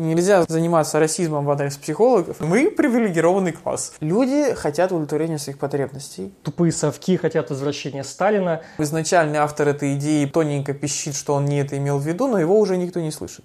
Нельзя заниматься расизмом в адрес психологов. Мы привилегированный класс. Люди хотят удовлетворения своих потребностей. Тупые совки хотят возвращения Сталина. Изначальный автор этой идеи тоненько пищит, что он не это имел в виду, но его уже никто не слышит.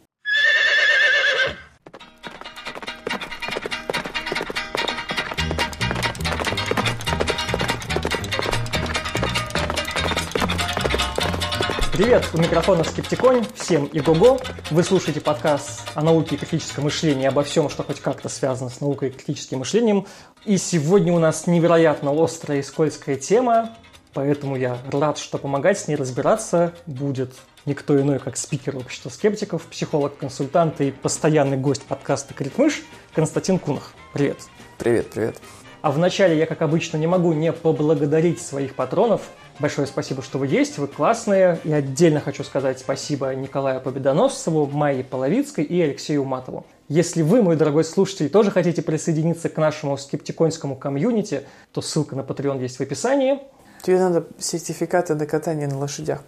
Привет, у микрофона Скептиконь, всем и го Вы слушаете подкаст о науке и критическом мышлении, обо всем, что хоть как-то связано с наукой и критическим мышлением. И сегодня у нас невероятно острая и скользкая тема, поэтому я рад, что помогать с ней разбираться будет никто иной, как спикер общества скептиков, психолог, консультант и постоянный гость подкаста «Критмыш» Константин Кунах. Привет. Привет, привет. А вначале я, как обычно, не могу не поблагодарить своих патронов – Большое спасибо, что вы есть, вы классные. И отдельно хочу сказать спасибо Николаю Победоносцеву, Майе Половицкой и Алексею Матову. Если вы, мой дорогой слушатель, тоже хотите присоединиться к нашему скептиконскому комьюнити, то ссылка на Patreon есть в описании. Тебе надо сертификаты до катания на лошадях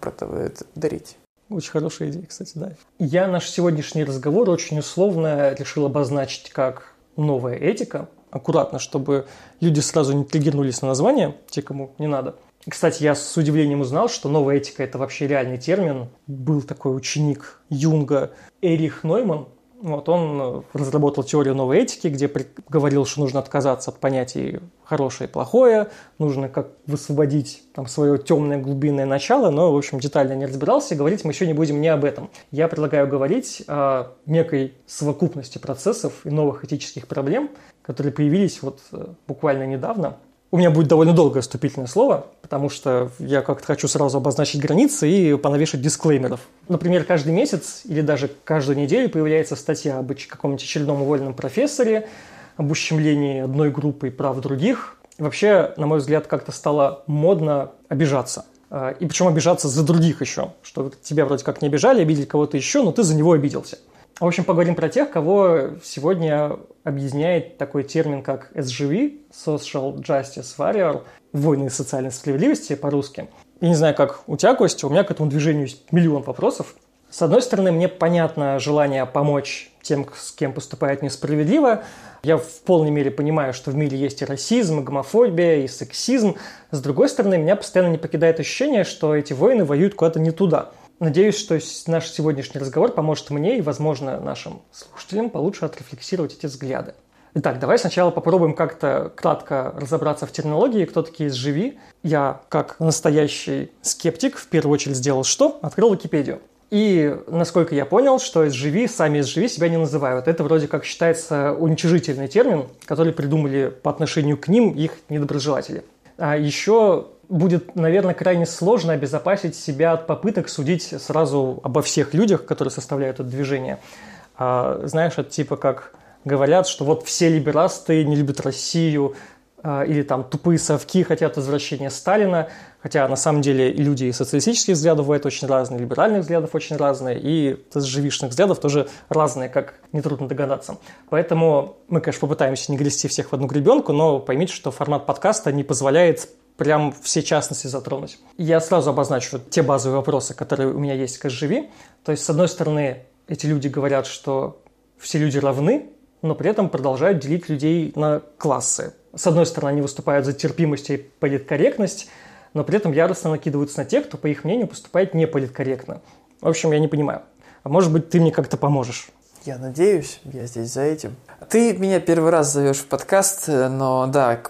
дарить. Очень хорошая идея, кстати, да. Я наш сегодняшний разговор очень условно решил обозначить как новая этика. Аккуратно, чтобы люди сразу не триггернулись на название, те, кому не надо – кстати, я с удивлением узнал, что новая этика – это вообще реальный термин. Был такой ученик Юнга Эрих Нойман. Вот, он э, разработал теорию новой этики, где говорил, что нужно отказаться от понятий хорошее и плохое, нужно как высвободить там, свое темное глубинное начало, но, в общем, детально не разбирался, и говорить мы еще не будем не об этом. Я предлагаю говорить о некой совокупности процессов и новых этических проблем, которые появились вот э, буквально недавно – у меня будет довольно долгое вступительное слово, потому что я как-то хочу сразу обозначить границы и понавешать дисклеймеров. Например, каждый месяц или даже каждую неделю появляется статья об каком-нибудь очередном уволенном профессоре, об ущемлении одной группы и прав других. И вообще, на мой взгляд, как-то стало модно обижаться. А, и причем обижаться за других еще, что тебя вроде как не обижали, обидели кого-то еще, но ты за него обиделся. В общем, поговорим про тех, кого сегодня объединяет такой термин, как SGV, Social Justice Warrior, войны социальной справедливости по-русски. Я не знаю, как у тебя, Костя, у меня к этому движению есть миллион вопросов. С одной стороны, мне понятно желание помочь тем, с кем поступает несправедливо. Я в полной мере понимаю, что в мире есть и расизм, и гомофобия, и сексизм. С другой стороны, меня постоянно не покидает ощущение, что эти войны воюют куда-то не туда – Надеюсь, что наш сегодняшний разговор поможет мне и, возможно, нашим слушателям получше отрефлексировать эти взгляды. Итак, давай сначала попробуем как-то кратко разобраться в терминологии, кто такие SGV. Я, как настоящий скептик, в первую очередь сделал что? Открыл Википедию. И, насколько я понял, что SGV, сами SGV себя не называют. Это вроде как считается уничижительный термин, который придумали по отношению к ним их недоброжелатели. А еще будет, наверное, крайне сложно обезопасить себя от попыток судить сразу обо всех людях, которые составляют это движение. А, знаешь, это типа как говорят, что вот все либерасты не любят Россию, а, или там тупые совки хотят возвращения Сталина, хотя на самом деле люди и социалистических взглядов бывают очень разные, либеральных взглядов очень разные, и живишных взглядов тоже разные, как нетрудно догадаться. Поэтому мы, конечно, попытаемся не грести всех в одну гребенку, но поймите, что формат подкаста не позволяет прям все частности затронуть. Я сразу обозначу те базовые вопросы, которые у меня есть к SGV. То есть, с одной стороны, эти люди говорят, что все люди равны, но при этом продолжают делить людей на классы. С одной стороны, они выступают за терпимость и политкорректность, но при этом яростно накидываются на тех, кто, по их мнению, поступает неполиткорректно. В общем, я не понимаю. А может быть, ты мне как-то поможешь? Я надеюсь, я здесь за этим. Ты меня первый раз зовешь в подкаст, э, но да,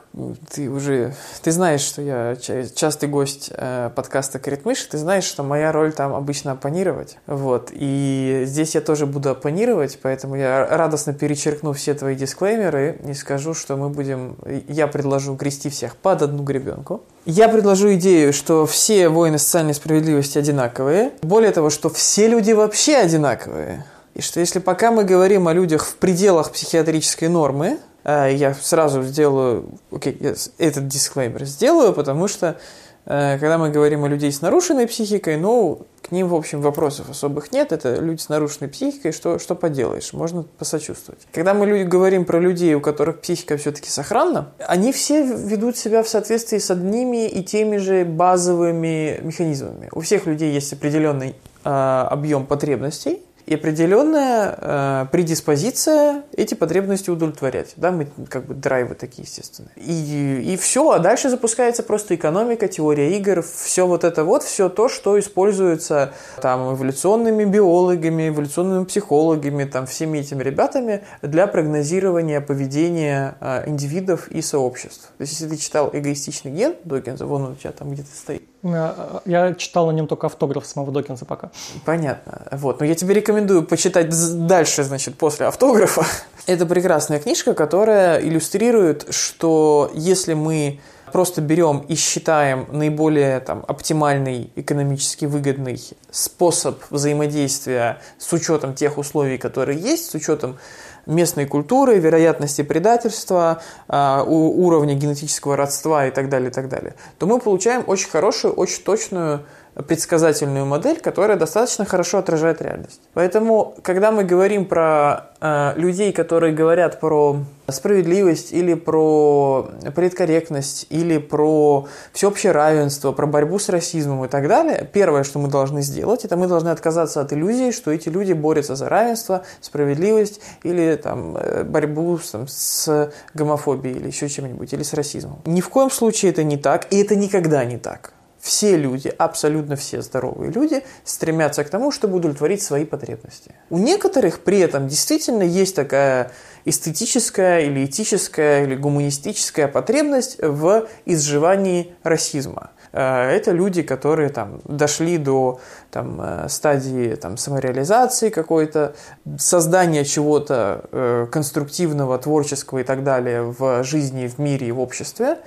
ты уже, ты знаешь, что я частый гость э, подкаста Критмыш, ты знаешь, что моя роль там обычно оппонировать, вот, и здесь я тоже буду оппонировать, поэтому я радостно перечеркну все твои дисклеймеры и скажу, что мы будем, я предложу грести всех под одну гребенку. Я предложу идею, что все воины социальной справедливости одинаковые, более того, что все люди вообще одинаковые. И что если пока мы говорим о людях в пределах психиатрической нормы, э, я сразу сделаю, окей, okay, этот дисклеймер сделаю, потому что э, когда мы говорим о людей с нарушенной психикой, ну, к ним, в общем, вопросов особых нет. Это люди с нарушенной психикой, что, что поделаешь, можно посочувствовать. Когда мы люди, говорим про людей, у которых психика все-таки сохранна, они все ведут себя в соответствии с одними и теми же базовыми механизмами. У всех людей есть определенный э, объем потребностей, и определенная э, предиспозиция эти потребности удовлетворять. Да, мы как бы драйвы такие, естественно. И, и все, а дальше запускается просто экономика, теория игр, все вот это вот, все то, что используется там эволюционными биологами, эволюционными психологами, там всеми этими ребятами для прогнозирования поведения э, индивидов и сообществ. То есть, если ты читал «Эгоистичный ген» Докинза, вон он у тебя там где-то стоит. Я читал на нем только автограф самого Докинза пока. Понятно. Вот. Но я тебе рекомендую почитать дальше, значит, после автографа. Это прекрасная книжка, которая иллюстрирует, что если мы просто берем и считаем наиболее там, оптимальный, экономически выгодный способ взаимодействия с учетом тех условий, которые есть, с учетом местной культуры, вероятности предательства, а, уровня генетического родства и так далее, и так далее, то мы получаем очень хорошую, очень точную предсказательную модель, которая достаточно хорошо отражает реальность. Поэтому, когда мы говорим про э, людей, которые говорят про справедливость или про предкорректность или про всеобщее равенство, про борьбу с расизмом и так далее, первое, что мы должны сделать, это мы должны отказаться от иллюзии, что эти люди борются за равенство, справедливость или там, э, борьбу там, с гомофобией или еще чем-нибудь, или с расизмом. Ни в коем случае это не так, и это никогда не так все люди, абсолютно все здоровые люди, стремятся к тому, чтобы удовлетворить свои потребности. У некоторых при этом действительно есть такая эстетическая или этическая или гуманистическая потребность в изживании расизма. Э, это люди, которые там, дошли до там, э, стадии там, самореализации какой-то, создания чего-то э, конструктивного, творческого и так далее в жизни, в мире и в обществе,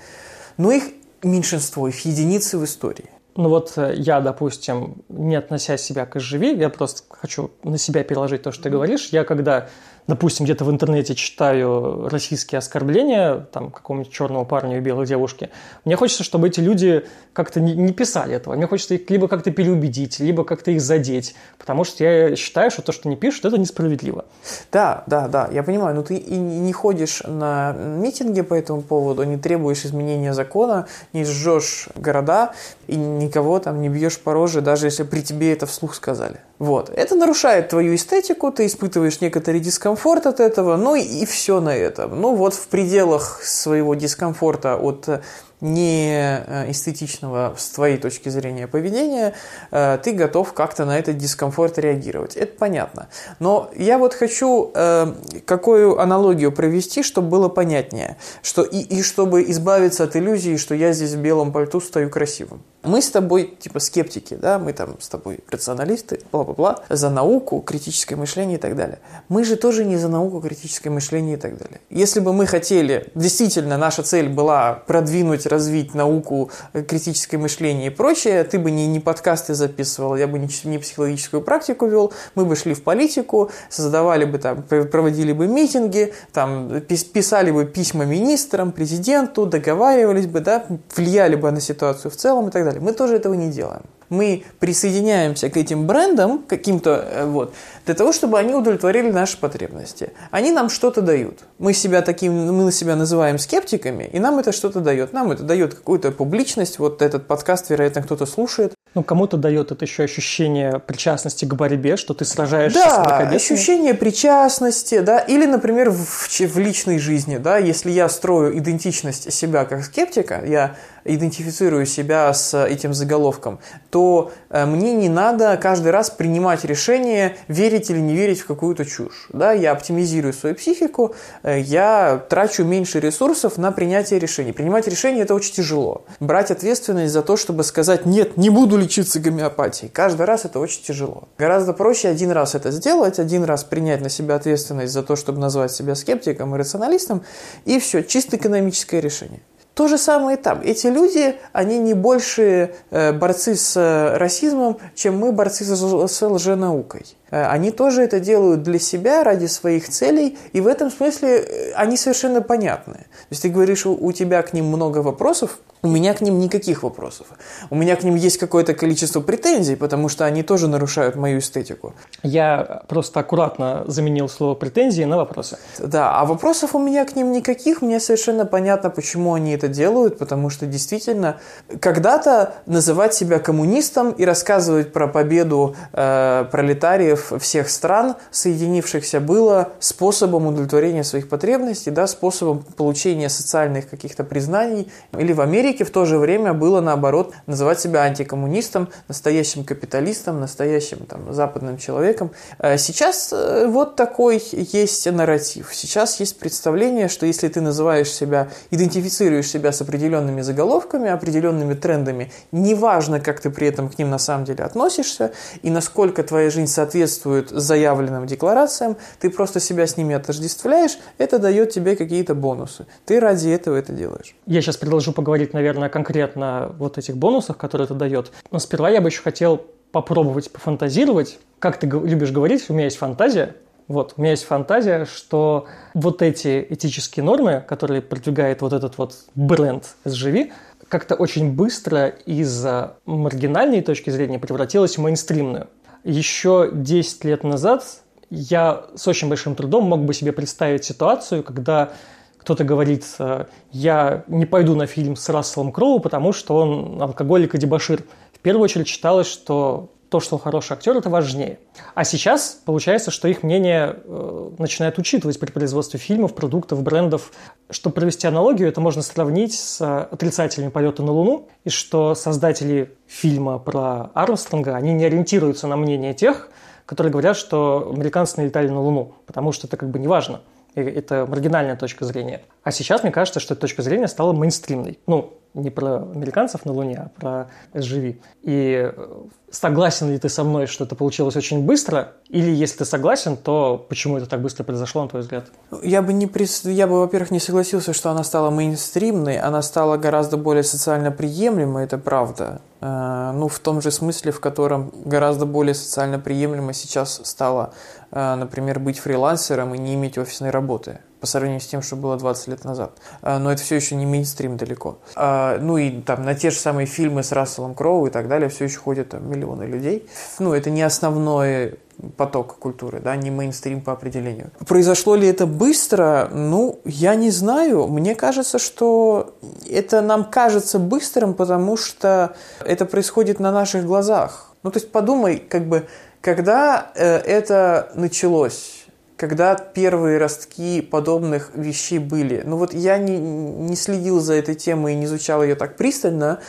но их меньшинство, их единицы в истории. Ну вот э, я, допустим, не относя себя к изживи, я просто хочу на себя переложить то, что ты говоришь. Я когда допустим, где-то в интернете читаю российские оскорбления, там, какому-нибудь черному парню и белой девушке, мне хочется, чтобы эти люди как-то не, не писали этого. Мне хочется их либо как-то переубедить, либо как-то их задеть, потому что я считаю, что то, что не пишут, это несправедливо. Да, да, да, я понимаю, но ты и не ходишь на митинги по этому поводу, не требуешь изменения закона, не сжешь города и никого там не бьешь по роже, даже если при тебе это вслух сказали. Вот. Это нарушает твою эстетику, ты испытываешь некоторый дискомфорт, от этого, ну и, и все на этом. Ну вот в пределах своего дискомфорта от не э, эстетичного с твоей точки зрения поведения, э, ты готов как-то на этот дискомфорт реагировать. Это понятно. Но я вот хочу э, какую аналогию провести, чтобы было понятнее, что и, и чтобы избавиться от иллюзии, что я здесь в белом пальту стою красивым. Мы с тобой, типа, скептики, да, мы там с тобой рационалисты, бла-бла-бла, за науку, критическое мышление и так далее. Мы же тоже не за науку, критическое мышление и так далее. Если бы мы хотели, действительно, наша цель была продвинуть развить науку, э, критическое мышление и прочее, ты бы не, не подкасты записывал, я бы не, не психологическую практику вел, мы бы шли в политику, создавали бы там, проводили бы митинги, там, писали бы письма министрам, президенту, договаривались бы, да, влияли бы на ситуацию в целом и так далее. Мы тоже этого не делаем мы присоединяемся к этим брендам каким-то, э, вот, для того, чтобы они удовлетворили наши потребности. Они нам что-то дают. Мы себя таким, мы себя называем скептиками, и нам это что-то дает. Нам это дает какую-то публичность, вот этот подкаст, вероятно, кто-то слушает. Ну, кому-то дает это еще ощущение причастности к борьбе, что ты сражаешься да, с мракобесами. ощущение причастности, да, или, например, в, в личной жизни, да, если я строю идентичность себя как скептика, я идентифицирую себя с этим заголовком, то э, мне не надо каждый раз принимать решение, верить или не верить в какую-то чушь. Да? Я оптимизирую свою психику, э, я трачу меньше ресурсов на принятие решений. Принимать решения – это очень тяжело. Брать ответственность за то, чтобы сказать «нет, не буду лечиться гомеопатией», каждый раз это очень тяжело. Гораздо проще один раз это сделать, один раз принять на себя ответственность за то, чтобы назвать себя скептиком и рационалистом, и все, чисто экономическое решение. То же самое и там. Эти люди, они не больше э, борцы с э, расизмом, чем мы борцы с лженаукой. Э, они тоже это делают для себя, ради своих целей, и в этом смысле они совершенно понятны. То есть ты говоришь, у тебя к ним много вопросов, у меня к ним никаких вопросов. У меня к ним есть какое-то количество претензий, потому что они тоже нарушают мою эстетику. Я просто аккуратно заменил слово претензии на вопросы. Да, а вопросов у меня к ним никаких. Мне совершенно понятно, почему они это делают, потому что действительно когда-то называть себя коммунистом и рассказывать про победу э, пролетариев лидеров всех стран, соединившихся, было способом удовлетворения своих потребностей, да, способом получения социальных каких-то признаний. Или в Америке в то же время было, наоборот, называть себя антикоммунистом, настоящим капиталистом, настоящим там, западным человеком. Э, сейчас э, вот такой есть нарратив. Сейчас есть представление, что если ты называешь себя, идентифицируешь себя с определенными заголовками, определенными трендами, неважно, как ты при этом к ним на самом деле относишься и насколько твоя жизнь соответствует заявленным декларациям, ты просто себя с ними отождествляешь, это дает тебе какие-то бонусы. Ты ради этого это делаешь. Я сейчас предложу поговорить, наверное, конкретно вот этих бонусах, которые это дает. Но сперва я бы еще хотел попробовать пофантазировать. Как ты любишь говорить, у меня есть фантазия, вот, у меня есть фантазия, что вот эти этические нормы, которые продвигает вот этот вот бренд SGV, как-то очень быстро из маргинальной точки зрения превратилась в мейнстримную. Еще 10 лет назад я с очень большим трудом мог бы себе представить ситуацию, когда кто-то говорит, э, я не пойду на фильм с Расселом Кроу, потому что он алкоголик и дебашир. В первую очередь считалось, что то, что он хороший актер, это важнее. А сейчас получается, что их мнение э, начинает учитывать при производстве фильмов, продуктов, брендов. Чтобы провести аналогию, это можно сравнить с отрицателями полета на Луну, и что создатели фильма про Армстронга, они не ориентируются на мнение тех, которые говорят, что американцы налетали на Луну, потому что это как бы не важно. Это маргинальная точка зрения. А сейчас мне кажется, что эта точка зрения стала мейнстримной. Ну, не про американцев на Луне, а про SGV. И э, согласен ли ты со мной, что это получилось очень быстро? Или если ты согласен, то почему это так быстро произошло, на твой взгляд? Я бы, не, я бы во-первых, не согласился, что она стала мейнстримной. Она стала гораздо более социально приемлемой, это правда. Э, ну, в том же смысле, в котором гораздо более социально приемлемо сейчас стало, э, например, быть фрилансером и не иметь офисной работы по сравнению с тем, что было 20 лет назад. А, но это все еще не мейнстрим далеко. А, ну и там на те же самые фильмы с Расселом Кроу и так далее все еще ходят там, миллионы людей. Ну, это не основной поток культуры, да, не мейнстрим по определению. Произошло ли это быстро? Ну, я не знаю. Мне кажется, что это нам кажется быстрым, потому что это происходит на наших глазах. Ну, то есть подумай, как бы, когда э, это началось, когда первые ростки подобных вещей были. Ну вот я не, не следил за этой темой и не изучал ее так пристально,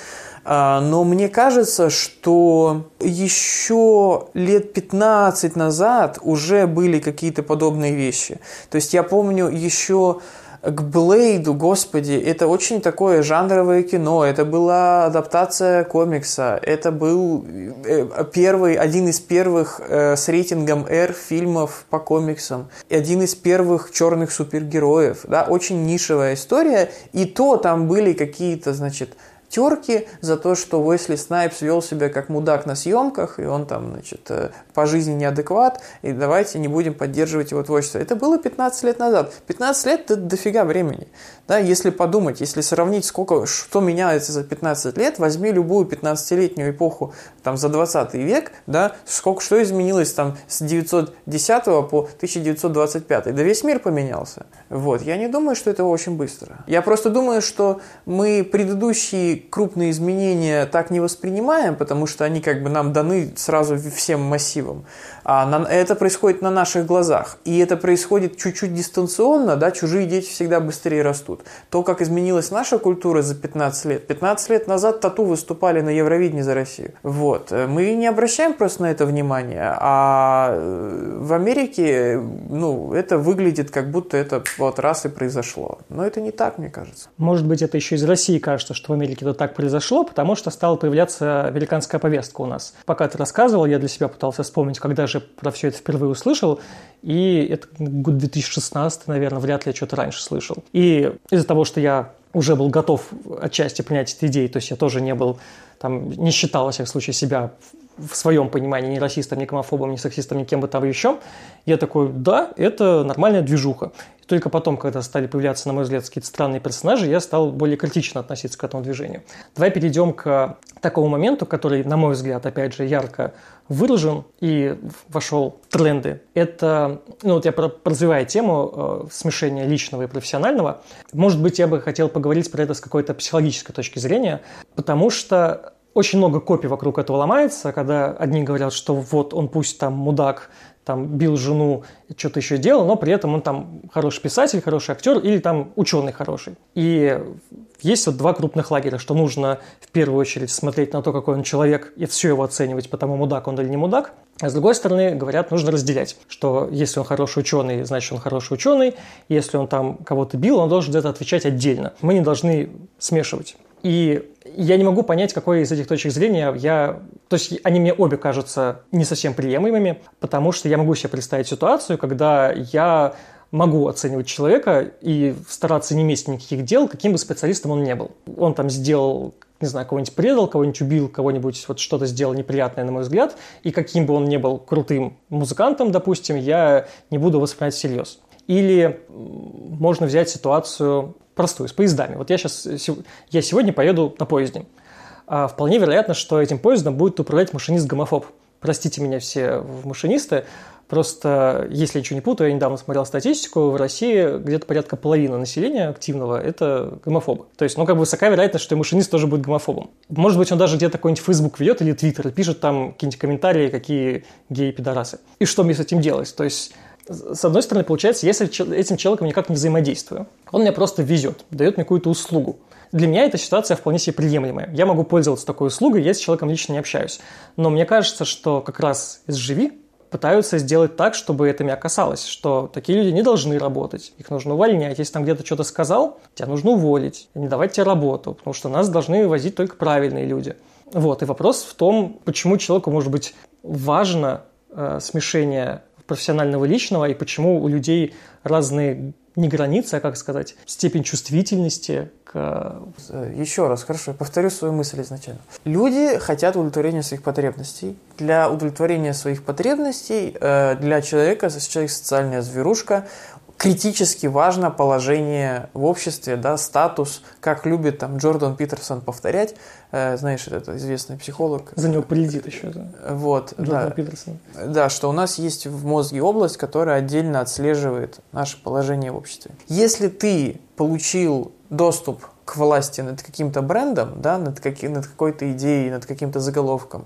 а, но мне кажется, что еще лет 15 назад уже были какие-то подобные вещи. То есть я помню еще к Блейду, господи, это очень такое жанровое кино, это была адаптация комикса, это был э, первый, один из первых э, с рейтингом R фильмов по комиксам, один из первых черных супергероев, да, очень нишевая история, и то там были какие-то, значит, терки за то, что Уэсли Снайпс вел себя как мудак на съемках, и он там, значит, э, по жизни неадекват, и давайте не будем поддерживать его творчество. Это было 15 лет назад. 15 лет – это дофига времени. Да, если подумать, если сравнить, сколько, что меняется за 15 лет, возьми любую 15-летнюю эпоху там, за 20 век, да, сколько, что изменилось там с 910 по 1925. Да весь мир поменялся. Вот. Я не думаю, что это очень быстро. Я просто думаю, что мы предыдущие крупные изменения так не воспринимаем, потому что они как бы нам даны сразу всем массивом. А это происходит на наших глазах. И это происходит чуть-чуть дистанционно, да, чужие дети всегда быстрее растут. То, как изменилась наша культура за 15 лет. 15 лет назад тату выступали на Евровидении за Россию. Вот. Мы не обращаем просто на это внимания. А э, в Америке, ну, это выглядит, как будто это вот раз и произошло. Но это не так, мне кажется. Может быть, это еще из России кажется, что в Америке это так произошло, потому что стала появляться американская повестка у нас. Пока ты рассказывал, я для себя пытался вспомнить, когда же про все это впервые услышал, и это год 2016, наверное, вряд ли я что-то раньше слышал. И из-за того, что я уже был готов отчасти принять эти идеи, то есть я тоже не был, там, не считал, во всяком случае, себя в своем понимании ни расистом, ни гомофобом, ни сексистом, ни кем бы там еще, я такой, да, это нормальная движуха. И только потом, когда стали появляться, на мой взгляд, какие-то странные персонажи, я стал более критично относиться к этому движению. Давай перейдем к такому моменту, который, на мой взгляд, опять же, ярко выражен и вошел в тренды. Это, ну вот я развиваю тему э, смешения личного и профессионального. Может быть, я бы хотел поговорить про это с какой-то психологической точки зрения, потому что очень много копий вокруг этого ломается, когда одни говорят, что вот он пусть там мудак, там бил жену, что-то еще делал, но при этом он там хороший писатель, хороший актер или там ученый хороший. И есть вот два крупных лагеря, что нужно в первую очередь смотреть на то, какой он человек, и все его оценивать, потому мудак он или не мудак. А с другой стороны, говорят, нужно разделять, что если он хороший ученый, значит он хороший ученый, если он там кого-то бил, он должен где-то отвечать отдельно. Мы не должны смешивать. И я не могу понять, какой из этих точек зрения я... То есть они мне обе кажутся не совсем приемлемыми, потому что я могу себе представить ситуацию, когда я могу оценивать человека и стараться не иметь никаких дел, каким бы специалистом он не был. Он там сделал не знаю, кого-нибудь предал, кого-нибудь убил, кого-нибудь вот что-то сделал неприятное, на мой взгляд, и каким бы он ни был крутым музыкантом, допустим, я не буду воспринимать всерьез. Или можно взять ситуацию простую, с поездами. Вот я сейчас, я сегодня поеду на поезде. А вполне вероятно, что этим поездом будет управлять машинист-гомофоб. Простите меня все машинисты, просто если я ничего не путаю, я недавно смотрел статистику, в России где-то порядка половины населения активного – это гомофобы. То есть, ну, как бы высока вероятность, что и машинист тоже будет гомофобом. Может быть, он даже где-то какой-нибудь Facebook ведет или Twitter, пишет там какие-нибудь комментарии, какие геи-пидорасы. И что мне с этим делать? То есть, с одной стороны, получается, если этим человеком никак не взаимодействую, он мне просто везет, дает мне какую-то услугу. Для меня эта ситуация вполне себе приемлемая. Я могу пользоваться такой услугой, я с человеком лично не общаюсь. Но мне кажется, что как раз SGV пытаются сделать так, чтобы это меня касалось, что такие люди не должны работать, их нужно увольнять. Если там где-то что-то сказал, тебя нужно уволить, не давать тебе работу, потому что нас должны возить только правильные люди. Вот, и вопрос в том, почему человеку может быть важно э, смешение профессионального личного и почему у людей разные не границы, а как сказать, степень чувствительности к... Еще раз, хорошо, я повторю свою мысль изначально. Люди хотят удовлетворения своих потребностей. Для удовлетворения своих потребностей э, для человека, человек социальная зверушка, критически важно положение в обществе, да, статус, как любит там Джордан Питерсон повторять, э, знаешь, это известный психолог. За него прилетит еще. Да. Вот, Джордан да. Питерсон. Да, что у нас есть в мозге область, которая отдельно отслеживает наше положение в обществе. Если ты получил доступ к власти над каким-то брендом, да, над, каки, над какой-то идеей, над каким-то заголовком,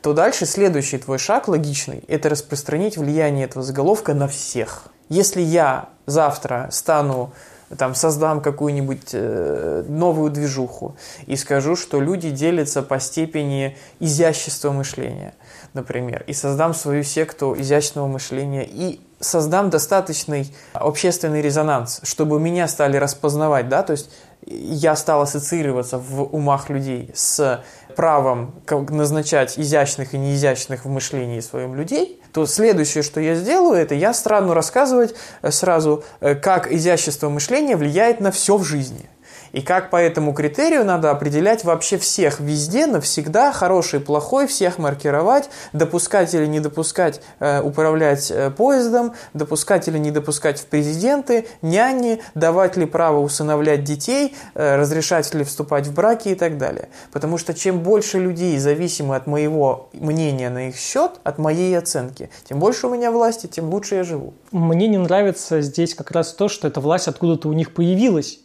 то дальше следующий твой шаг логичный – это распространить влияние этого заголовка на всех – если я завтра стану там создам какую-нибудь э, новую движуху и скажу, что люди делятся по степени изящества мышления, например, и создам свою секту изящного мышления и создам достаточный общественный резонанс, чтобы меня стали распознавать, да, то есть я стал ассоциироваться в умах людей с правом назначать изящных и неизящных в мышлении своим людей, то следующее, что я сделаю, это я стану рассказывать э, сразу, э, как изящество мышления влияет на все в жизни – и как по этому критерию надо определять вообще всех везде, навсегда, хороший, плохой, всех маркировать, допускать или не допускать э, управлять э, поездом, допускать или не допускать в президенты, няни, давать ли право усыновлять детей, э, разрешать ли вступать в браки и так далее. Потому что чем больше людей зависимы от моего мнения на их счет, от моей оценки, тем больше у меня власти, тем лучше я живу. Мне не нравится здесь как раз то, что эта власть откуда-то у них появилась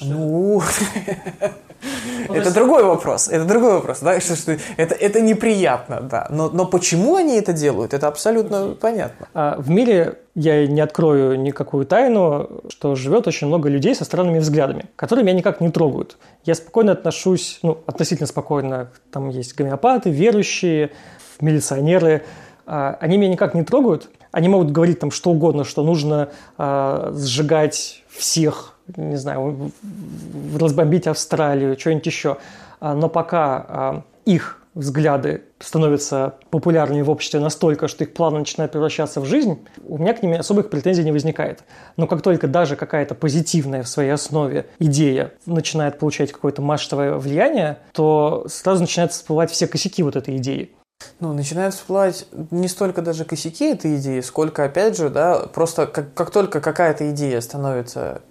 ну, это другой вопрос. Это другой вопрос. Да? Что, что, это, это неприятно, да. Но, но почему они это делают, это абсолютно понятно. А в мире я не открою никакую тайну, что живет очень много людей со странными взглядами, которые меня никак не трогают. Я спокойно отношусь, ну, относительно спокойно. Там есть гомеопаты, верующие, милиционеры. А, они меня никак не трогают. Они могут говорить там что угодно, что нужно а, сжигать всех не знаю, разбомбить Австралию, что-нибудь еще. А, но пока а, их взгляды становятся популярными в обществе настолько, что их планы начинают превращаться в жизнь, у меня к ним особых претензий не возникает. Но как только даже какая-то позитивная в своей основе идея начинает получать какое-то масштабое влияние, то сразу начинают всплывать все косяки вот этой идеи. Ну, начинают всплывать не столько даже косяки этой идеи, сколько, опять же, да, просто как, как только какая-то идея становится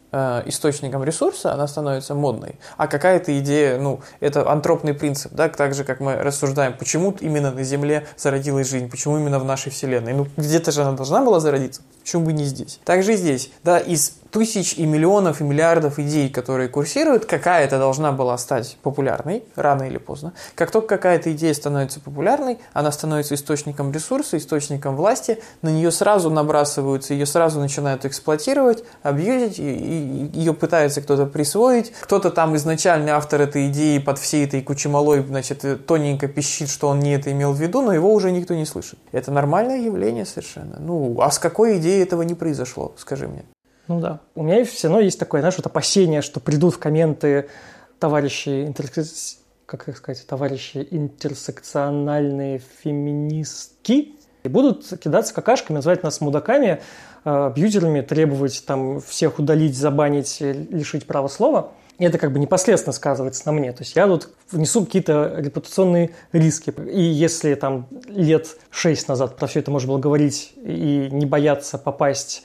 источником ресурса, она становится модной. А какая-то идея, ну, это антропный принцип, да, так же, как мы рассуждаем, почему именно на Земле зародилась жизнь, почему именно в нашей Вселенной. Ну, где-то же она должна была зародиться. Почему бы не здесь? Также и здесь. Да, из тысяч и миллионов и миллиардов идей, которые курсируют, какая-то должна была стать популярной, рано или поздно. Как только какая-то идея становится популярной, она становится источником ресурса, источником власти, на нее сразу набрасываются, ее сразу начинают эксплуатировать, абьюзить, и, и ее пытается кто-то присвоить, кто-то там изначальный автор этой идеи под всей этой кучемалой, значит, тоненько пищит, что он не это имел в виду, но его уже никто не слышит. Это нормальное явление совершенно. Ну, а с какой идеей этого не произошло, скажи мне? Ну да. У меня все равно есть такое, знаешь, вот опасение, что придут в комменты товарищи интерсекс... как их сказать, товарищи интерсекциональные феминистки и будут кидаться какашками, называть нас мудаками, э, абьюзерами, требовать там всех удалить, забанить, лишить права слова. И это как бы непосредственно сказывается на мне. То есть я тут внесу какие-то репутационные риски. И если там лет шесть назад про все это можно было говорить и не бояться попасть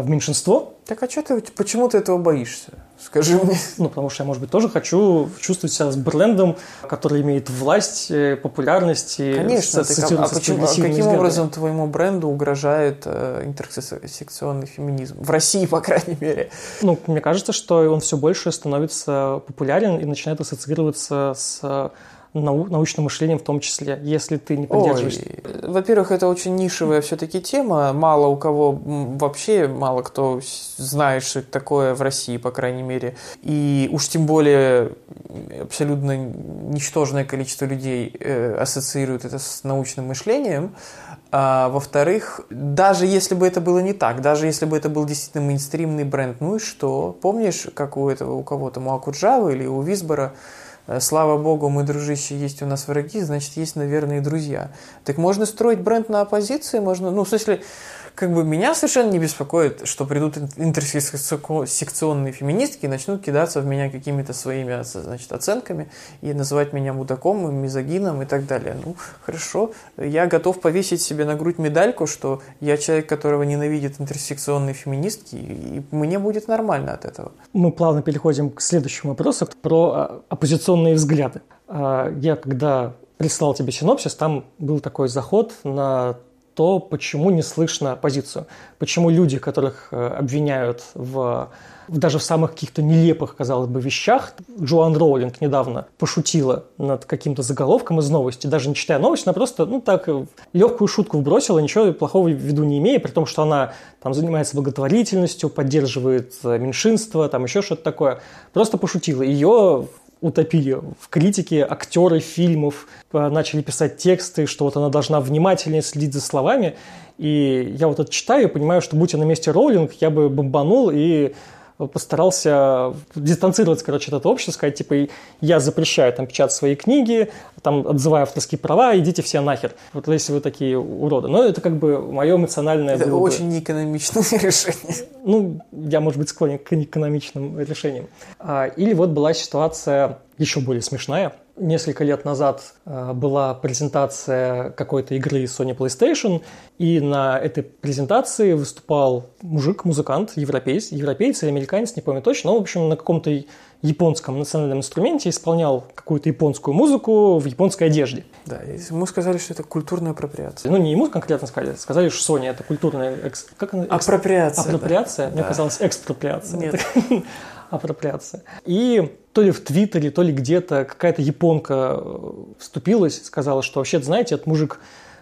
в меньшинство. Так а что ты, почему ты этого боишься? Скажи мне. Ну, потому что я, может быть, тоже хочу чувствовать себя с брендом, который имеет власть, э, популярность и Конечно, ты, а, почему, а каким взгляды? образом твоему бренду угрожает э, интерсекционный феминизм? В России, по крайней мере. Ну, мне кажется, что он все больше становится популярен и начинает ассоциироваться с нау- научным мышлением в том числе, если ты не поддерживаешь. Во-первых, это очень нишевая все-таки тема. Мало у кого вообще, мало кто знает, что это такое в России, по крайней мере. И уж тем более абсолютно ничтожное количество людей э, ассоциирует это с научным мышлением. А, во-вторых, даже если бы это было не так, даже если бы это был действительно мейнстримный бренд, ну и что? Помнишь, как у этого, у кого-то, у Акуджавы или у Висбора слава богу, мы, дружище, есть у нас враги, значит, есть, наверное, и друзья. Так можно строить бренд на оппозиции, можно, ну, в смысле, как бы меня совершенно не беспокоит, что придут интерсекционные феминистки и начнут кидаться в меня какими-то своими значит, оценками и называть меня мудаком, мизогином и так далее. Ну, хорошо, я готов повесить себе на грудь медальку, что я человек, которого ненавидят интерсекционные феминистки, и мне будет нормально от этого. Мы плавно переходим к следующему вопросу про а, оппозиционные взгляды. А, я когда прислал тебе синопсис, там был такой заход на то почему не слышно оппозицию? Почему люди, которых э, обвиняют в, даже в самых каких-то нелепых, казалось бы, вещах, Джоан Роулинг недавно пошутила над каким-то заголовком из новости, даже не читая новость, она просто, ну так, легкую шутку вбросила, ничего плохого в виду не имея, при том, что она там занимается благотворительностью, поддерживает э, меньшинство, там еще что-то такое. Просто пошутила. Ее утопили в критике, актеры фильмов э, начали писать тексты, что вот она должна внимательнее следить за словами. И я вот это читаю и понимаю, что будь я на месте Роулинг, я бы бомбанул и постарался дистанцироваться, короче, от этого общества, сказать, типа, я запрещаю там печатать свои книги, там, отзываю авторские права, идите все нахер. Вот если вы такие уроды. Но это как бы мое эмоциональное... Это очень бы... неэкономичное решение. Ну, я, может быть, склонен к экономичным решениям. А, или вот была ситуация еще более смешная несколько лет назад э, была презентация какой-то игры Sony PlayStation, и на этой презентации выступал мужик, музыкант, европеец, европеец или американец, не помню точно, но, в общем, на каком-то японском национальном инструменте исполнял какую-то японскую музыку в японской одежде. Да, ему сказали, что это культурная апроприация. Ну, не ему конкретно сказали, сказали, что Sony это культурная... Экс... Как она? Экс... Апроприация. Апроприация? Да. Мне да. казалось, экспроприация. Нет. апроприация. И то ли в Твиттере, то ли где-то какая-то японка э, вступилась, сказала, что вообще, знаете, этот мужик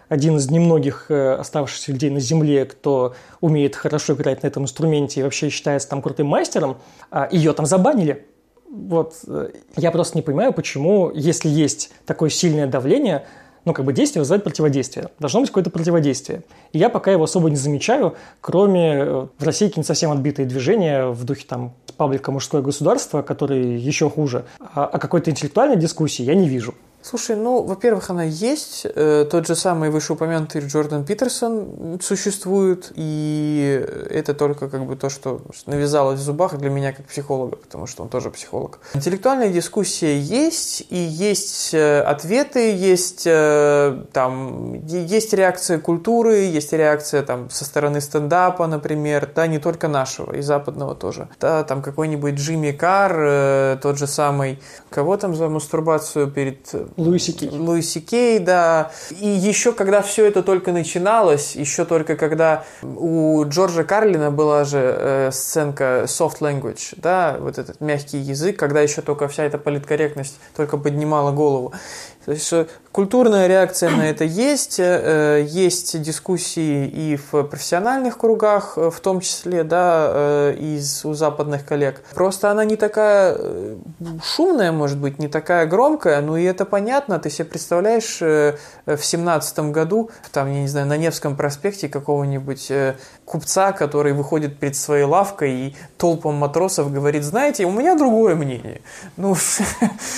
один из немногих э, оставшихся людей на Земле, кто умеет хорошо играть на этом инструменте и вообще считается там крутым мастером, а ее там забанили. Вот э, я просто не понимаю, почему, если есть такое сильное давление, ну, как бы действие вызывает противодействие. Должно быть какое-то противодействие. И я пока его особо не замечаю, кроме в России какие-то совсем отбитые движения в духе там паблика «Мужское государство», которые еще хуже. А, а какой-то интеллектуальной дискуссии я не вижу. Слушай, ну, во-первых, она есть. Э, тот же самый вышеупомянутый Джордан Питерсон существует, и это только как бы то, что навязалось в зубах для меня как психолога, потому что он тоже психолог. Интеллектуальная дискуссия есть, и есть э, ответы, есть э, там, есть реакция культуры, есть реакция там со стороны стендапа, например, да, не только нашего, и западного тоже. Да, там какой-нибудь Джимми Карр, тот же самый, кого там за мастурбацию перед Луиси Кей. Да. И еще когда все это только начиналось, еще только когда у Джорджа Карлина была же э, сценка soft language, да, вот этот мягкий язык, когда еще только вся эта политкорректность только поднимала голову. То есть культурная реакция на это есть, э, есть дискуссии и в профессиональных кругах, э, в том числе, да, э, из у западных коллег. Просто она не такая шумная, может быть, не такая громкая, ну и это понятно. Ты себе представляешь в семнадцатом году, там, я не знаю, на Невском проспекте какого-нибудь купца, который выходит перед своей лавкой и толпом матросов говорит, знаете, у меня другое мнение. Ну,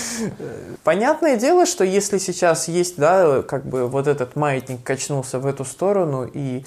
понятное дело, что если сейчас есть, да, как бы вот этот маятник качнулся в эту сторону, и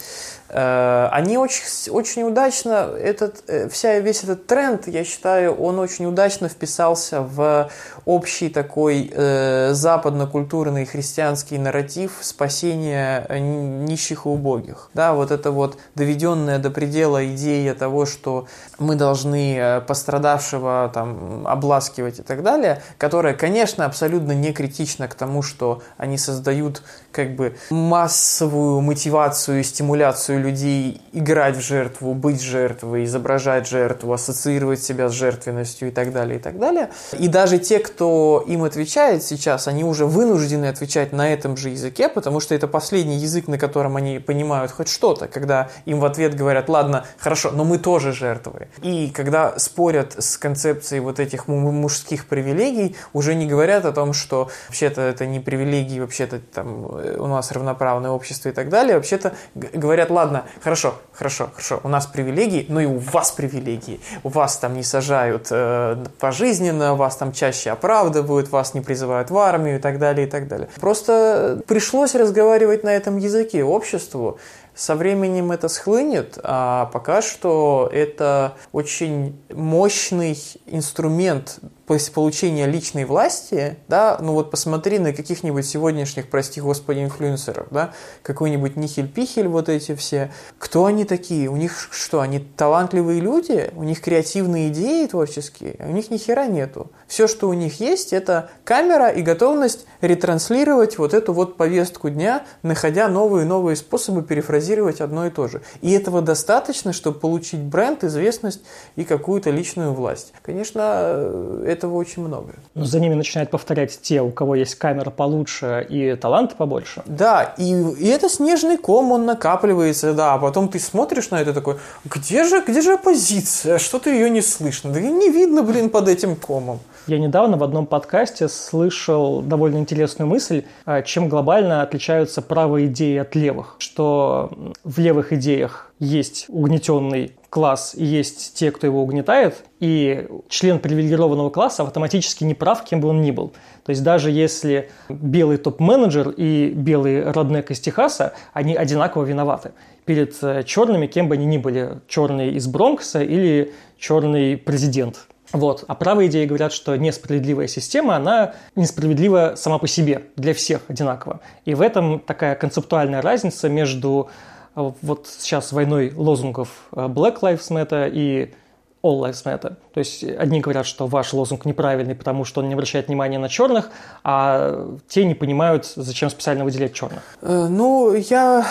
они очень, очень удачно, этот, э, вся, весь этот тренд, я считаю, он очень удачно вписался в общий такой э, западно-культурный христианский нарратив спасения нищих и убогих. Да, вот это вот доведенная до предела идея того, что мы должны э, пострадавшего там обласкивать и так далее, которая, конечно, абсолютно не критична к тому, что они создают как бы массовую мотивацию и стимуляцию людей играть в жертву, быть жертвой, изображать жертву, ассоциировать себя с жертвенностью и так далее, и так далее. И даже те, кто им отвечает сейчас, они уже вынуждены отвечать на этом же языке, потому что это последний язык, на котором они понимают хоть что-то, когда им в ответ говорят, ладно, хорошо, но мы тоже жертвы. И когда спорят с концепцией вот этих мужских привилегий, уже не говорят о том, что вообще-то это не привилегии, вообще-то там у нас равноправное общество и так далее. Вообще-то говорят, ладно, хорошо, хорошо, хорошо, у нас привилегии, но и у вас привилегии. У вас там не сажают э, пожизненно, вас там чаще оправдывают, вас не призывают в армию и так далее, и так далее. Просто пришлось разговаривать на этом языке обществу, со временем это схлынет, а пока что это очень мощный инструмент получения личной власти, да, ну вот посмотри на каких-нибудь сегодняшних, прости господи, инфлюенсеров, да, какой-нибудь Нихель-Пихель, вот эти все. Кто они такие? У них что, они талантливые люди? У них креативные идеи творческие? У них ни хера нету. Все, что у них есть, это камера и готовность ретранслировать вот эту вот повестку дня, находя новые и новые способы перефразировать одно и то же. И этого достаточно, чтобы получить бренд, известность и какую-то личную власть. Конечно, этого очень много. Но за ними начинают повторять те, у кого есть камера получше и талант побольше. Да, и, и это снежный ком, он накапливается, да, а потом ты смотришь на это такой, где же, где же оппозиция, что-то ее не слышно, да и не видно, блин, под этим комом. Я недавно в одном подкасте слышал довольно интересную мысль, а, чем глобально отличаются правые идеи от левых. Что в левых идеях есть угнетенный класс и есть те, кто его угнетает, и член привилегированного класса автоматически не прав, кем бы он ни был. То есть даже если белый топ-менеджер и белый роднек из Техаса, они одинаково виноваты перед э, черными, кем бы они ни были, черный из Бронкса или черный президент вот. А правые идеи говорят, что несправедливая система, она несправедлива сама по себе, для всех одинаково. И в этом такая концептуальная разница между вот сейчас войной лозунгов э, Black Lives Matter и All Lives Matter. То есть одни говорят, что ваш лозунг неправильный, потому что он не обращает внимания на черных, а те не понимают, зачем специально выделять черных. Э, ну, я,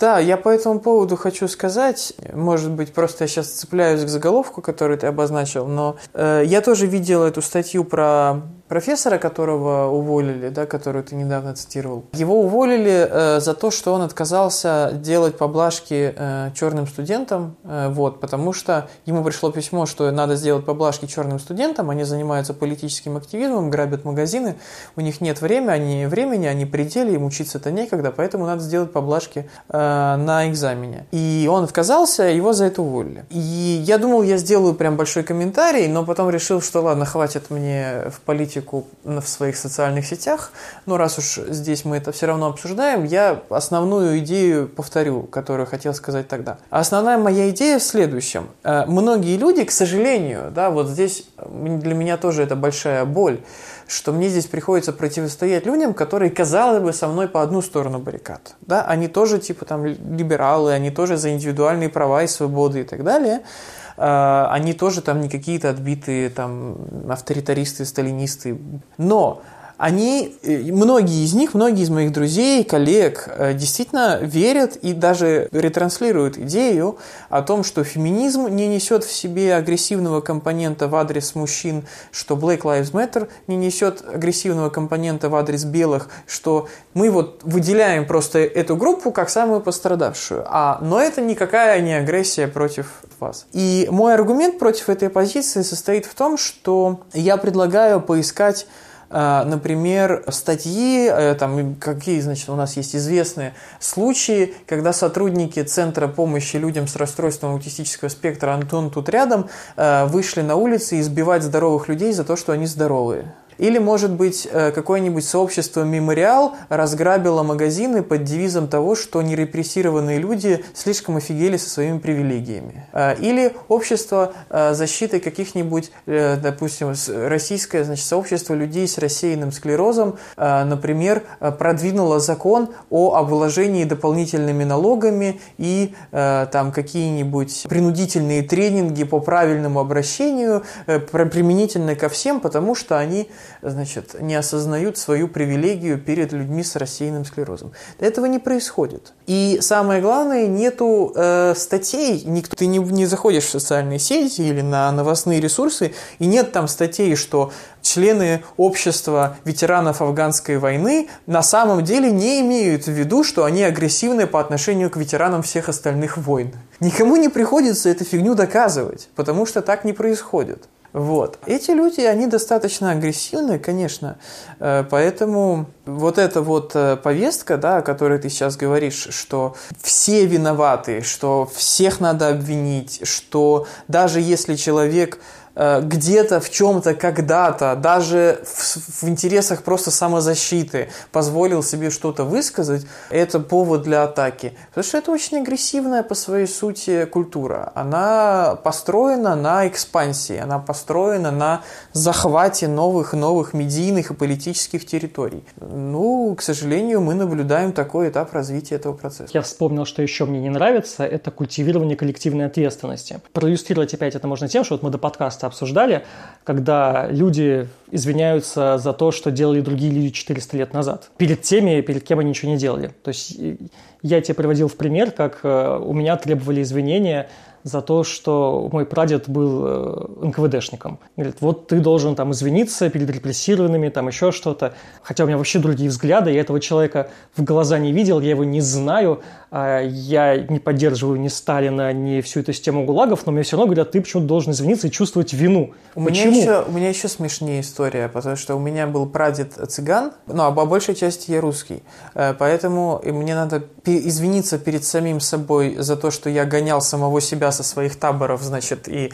да, я по этому поводу хочу сказать, может быть, просто я сейчас цепляюсь к заголовку, который ты обозначил, но э, я тоже видел эту статью про профессора, которого уволили, да, которую ты недавно цитировал. Его уволили э, за то, что он отказался делать поблажки э, черным студентам, э, вот, потому что ему пришло письмо, что надо сделать поблажки черным студентам, они занимаются политическим активизмом, грабят магазины, у них нет времени, они времени, они пределе, им учиться-то некогда, поэтому надо сделать поблажки э, на экзамене. И он отказался, его за это уволили. И я думал, я сделаю прям большой комментарий, но потом решил, что ладно, хватит мне в политике политику в своих социальных сетях, но раз уж здесь мы это все равно обсуждаем, я основную идею повторю, которую хотел сказать тогда. Основная моя идея в следующем. Э, многие люди, к сожалению, да, вот здесь для меня тоже это большая боль, что мне здесь приходится противостоять людям, которые, казалось бы, со мной по одну сторону баррикад. Да? Они тоже типа там либералы, они тоже за индивидуальные права и свободы и так далее. А, они тоже там не какие-то отбитые там авторитаристы, сталинисты. Но они, э, многие из них, многие из моих друзей, коллег э, действительно верят и даже ретранслируют идею о том, что феминизм не несет в себе агрессивного компонента в адрес мужчин, что Black Lives Matter не несет агрессивного компонента в адрес белых, что мы вот выделяем просто эту группу как самую пострадавшую. А, но это никакая не агрессия против вас. И мой аргумент против этой позиции состоит в том, что я предлагаю поискать например, статьи, э, там, какие, значит, у нас есть известные случаи, когда сотрудники Центра помощи людям с расстройством аутистического спектра Антон тут рядом э, вышли на улицы избивать здоровых людей за то, что они здоровые. Или, может быть, э, какое-нибудь сообщество «Мемориал» разграбило магазины под девизом того, что нерепрессированные люди слишком офигели со своими привилегиями. Э, или общество э, защиты каких-нибудь, допустим, российское значит, сообщество людей с рассеянным склерозом, например, продвинуло закон о обложении дополнительными налогами и там какие-нибудь принудительные тренинги по правильному обращению применительно ко всем, потому что они значит, не осознают свою привилегию перед людьми с рассеянным склерозом. Этого не происходит. И самое главное, нету э, статей, никто, ты не, не заходишь в социальные сети или на новостные ресурсы, и нет там статей, что члены общества ветеранов афганской войны на самом деле не имеют в виду, что они агрессивны по отношению к ветеранам всех остальных войн. Никому не приходится эту фигню доказывать, потому что так не происходит. Вот. Эти люди, они достаточно агрессивны, конечно, э, поэтому вот эта вот э, повестка, да, о которой ты сейчас говоришь, что все виноваты, что всех надо обвинить, что даже если человек где-то в чем-то когда-то, даже в, в интересах просто самозащиты, позволил себе что-то высказать, это повод для атаки. Потому что это очень агрессивная по своей сути культура. Она построена на экспансии, она построена на захвате новых и новых медийных и политических территорий. Ну, к сожалению, мы наблюдаем такой этап развития этого процесса. Я вспомнил, что еще мне не нравится, это культивирование коллективной ответственности. Проиллюстрировать опять это можно тем, что вот мы до подкаста подкаста обсуждали, когда люди извиняются за то, что делали другие люди 400 лет назад. Перед теми, перед кем они ничего не делали. То есть я тебе приводил в пример, как э, у меня требовали извинения за то, что мой прадед был э, НКВДшником. Говорит, вот ты должен там извиниться перед репрессированными, там еще что-то. Хотя у меня вообще другие взгляды, я этого человека в глаза не видел, я его не знаю, а я не поддерживаю ни Сталина, ни всю эту систему ГУЛАГов, но мне все равно говорят, ты почему-то должен извиниться и чувствовать вину. У Почему? Меня еще, у меня еще смешнее история, потому что у меня был прадед цыган, ну, а по большей части я русский. Э, поэтому мне надо извиниться перед самим собой за то, что я гонял самого себя со своих таборов, значит, и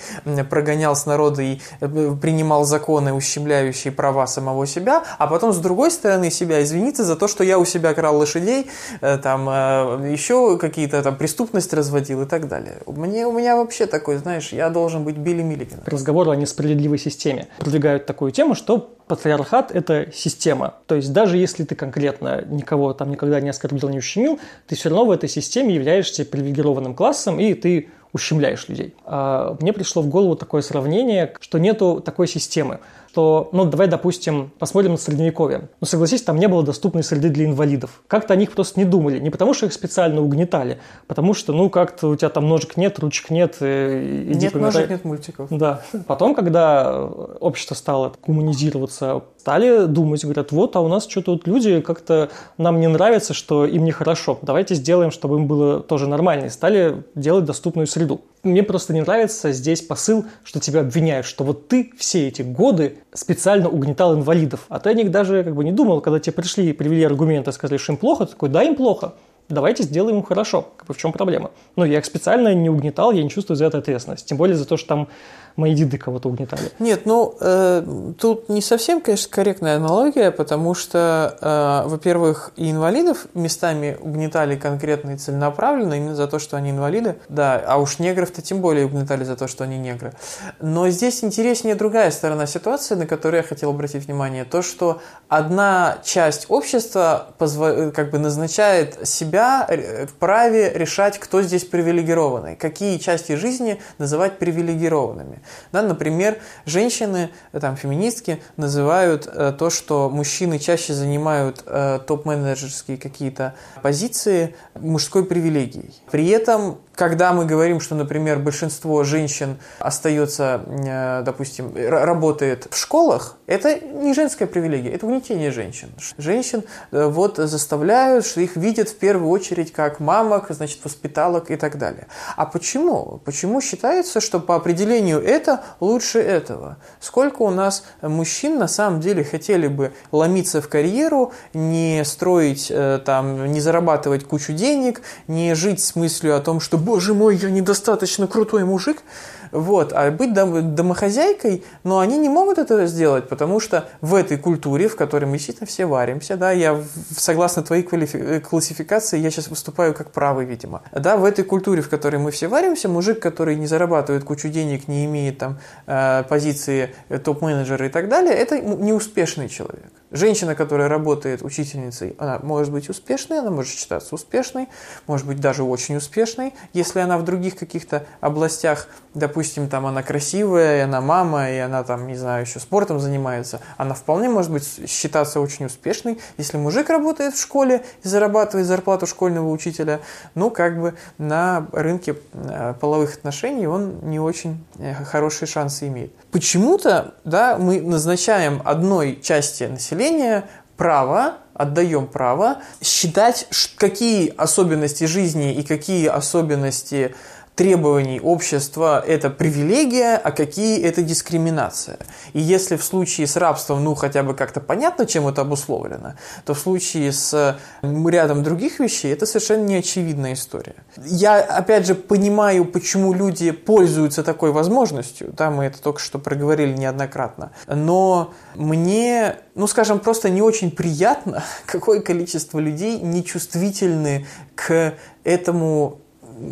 прогонял с народа и э, принимал законы, ущемляющие права самого себя, а потом, с другой стороны, себя извиниться за то, что я у себя крал лошадей, э, там, э, еще какие-то там преступность разводил и так далее. Мне, у меня вообще такой, знаешь, я должен быть Билли Миллиган. Разговор о несправедливой системе. Продвигают такую тему, что патриархат – это система. То есть даже если ты конкретно никого там никогда не оскорбил, не ущемил, ты все равно в этой системе являешься привилегированным классом, и ты ущемляешь людей. А мне пришло в голову такое сравнение, что нету такой системы что, ну, давай, допустим, посмотрим на Средневековье. Ну, согласись, там не было доступной среды для инвалидов. Как-то о них просто не думали. Не потому, что их специально угнетали, потому что, ну, как-то у тебя там ножек нет, ручек нет. Э, иди нет пометай. ножек, нет мультиков. Да. Потом, когда общество стало коммунизироваться, стали думать, говорят, вот, а у нас что-то вот люди как-то нам не нравится, что им нехорошо. Давайте сделаем, чтобы им было тоже нормально. И стали делать доступную среду. Мне просто не нравится здесь посыл, что тебя обвиняют, что вот ты все эти годы специально угнетал инвалидов. А ты о них даже как бы не думал, когда тебе пришли и привели аргументы, сказали, что им плохо, ты такой, да, им плохо давайте сделаем им хорошо. Как бы в чем проблема? Ну, я их специально не угнетал, я не чувствую за это ответственность. Тем более за то, что там мои деды кого-то угнетали. Нет, ну, э, тут не совсем, конечно, корректная аналогия, потому что, э, во-первых, и инвалидов местами угнетали конкретно и целенаправленно именно за то, что они инвалиды. Да, а уж негров-то тем более угнетали за то, что они негры. Но здесь интереснее другая сторона ситуации, на которую я хотел обратить внимание. То, что одна часть общества позво- как бы назначает себя в праве решать, кто здесь привилегированный, какие части жизни называть привилегированными. Да, например, женщины, там, феминистки называют э, то, что мужчины чаще занимают э, топ-менеджерские какие-то позиции мужской привилегией. При этом когда мы говорим, что, например, большинство женщин остается, э, допустим, работает в школах, это не женская привилегия, это угнетение женщин. Женщин э, вот заставляют, что их видят в первую очередь как мамок, значит, воспиталок и так далее. А почему? Почему считается, что по определению это лучше этого? Сколько у нас мужчин на самом деле хотели бы ломиться в карьеру, не строить э, там, не зарабатывать кучу денег, не жить с мыслью о том, что боже мой, я недостаточно крутой мужик, вот. А быть дом, домохозяйкой, но они не могут этого сделать, потому что в этой культуре, в которой мы действительно все варимся, да, я согласно твоей квалифи- классификации, я сейчас выступаю как правый, видимо. Да, в этой культуре, в которой мы все варимся, мужик, который не зарабатывает кучу денег, не имеет там э, позиции топ-менеджера и так далее, это неуспешный человек. Женщина, которая работает учительницей, она может быть успешной, она может считаться успешной, может быть даже очень успешной, если она в других каких-то областях, допустим, там она красивая, и она мама, и она там, не знаю, еще спортом занимается, она вполне может быть считаться очень успешной. Если мужик работает в школе и зарабатывает зарплату школьного учителя, ну, как бы на рынке э, половых отношений он не очень э, хорошие шансы имеет. Почему-то, да, мы назначаем одной части населения населения право, отдаем право считать, какие особенности жизни и какие особенности требований общества это привилегия, а какие это дискриминация. И если в случае с рабством, ну, хотя бы как-то понятно, чем это обусловлено, то в случае с рядом других вещей это совершенно неочевидная история. Я, опять же, понимаю, почему люди пользуются такой возможностью, да, мы это только что проговорили неоднократно, но мне, ну, скажем, просто не очень приятно, какое количество людей нечувствительны к этому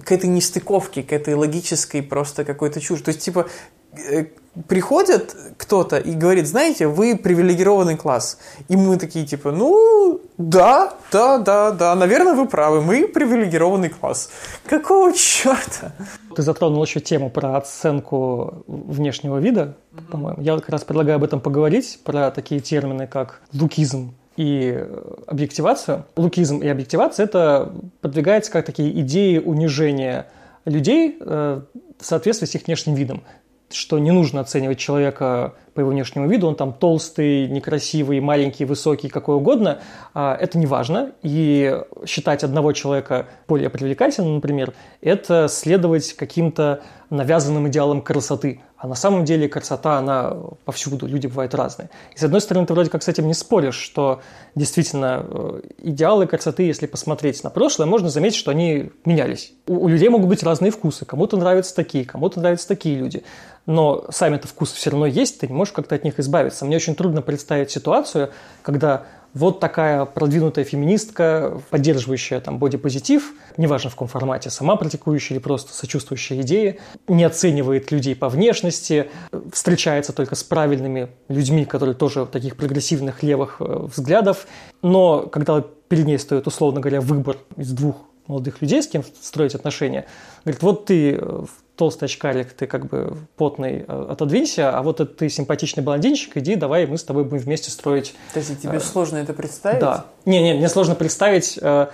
к этой нестыковке, к этой логической просто какой-то чушь. То есть, типа, э, приходит кто-то и говорит, знаете, вы привилегированный класс. И мы такие, типа, ну, да, да, да, да, наверное, вы правы, мы привилегированный класс. Какого черта? Ты затронул еще тему про оценку внешнего вида, по-моему. Я как раз предлагаю об этом поговорить, про такие термины, как лукизм и объективацию. Лукизм и объективация – это продвигается как такие идеи унижения людей э, в соответствии с их внешним видом что не нужно оценивать человека по его внешнему виду, он там толстый, некрасивый, маленький, высокий, какой угодно, а, это не важно. И считать одного человека более привлекательным, например, это следовать каким-то навязанным идеалам красоты. А на самом деле красота, она повсюду, люди бывают разные. И с одной стороны, ты вроде как с этим не споришь, что действительно э, идеалы красоты, если посмотреть на прошлое, можно заметить, что они менялись. У, у людей могут быть разные вкусы. Кому-то нравятся такие, кому-то нравятся такие люди но сами-то вкусы все равно есть, ты не можешь как-то от них избавиться. Мне очень трудно представить ситуацию, когда вот такая продвинутая феминистка, поддерживающая там бодипозитив, неважно в каком формате, сама практикующая или просто сочувствующая идеи, не оценивает людей по внешности, встречается только с правильными людьми, которые тоже таких прогрессивных левых э, взглядов, но когда перед ней стоит, условно говоря, выбор из двух молодых людей, с кем строить отношения, говорит, вот ты э, толстый очкарик, ты как бы потный, э, отодвинься, а вот ты симпатичный блондинчик, иди, давай мы с тобой будем вместе строить. То есть тебе э, сложно это представить? Да. Не-не, мне сложно представить, э,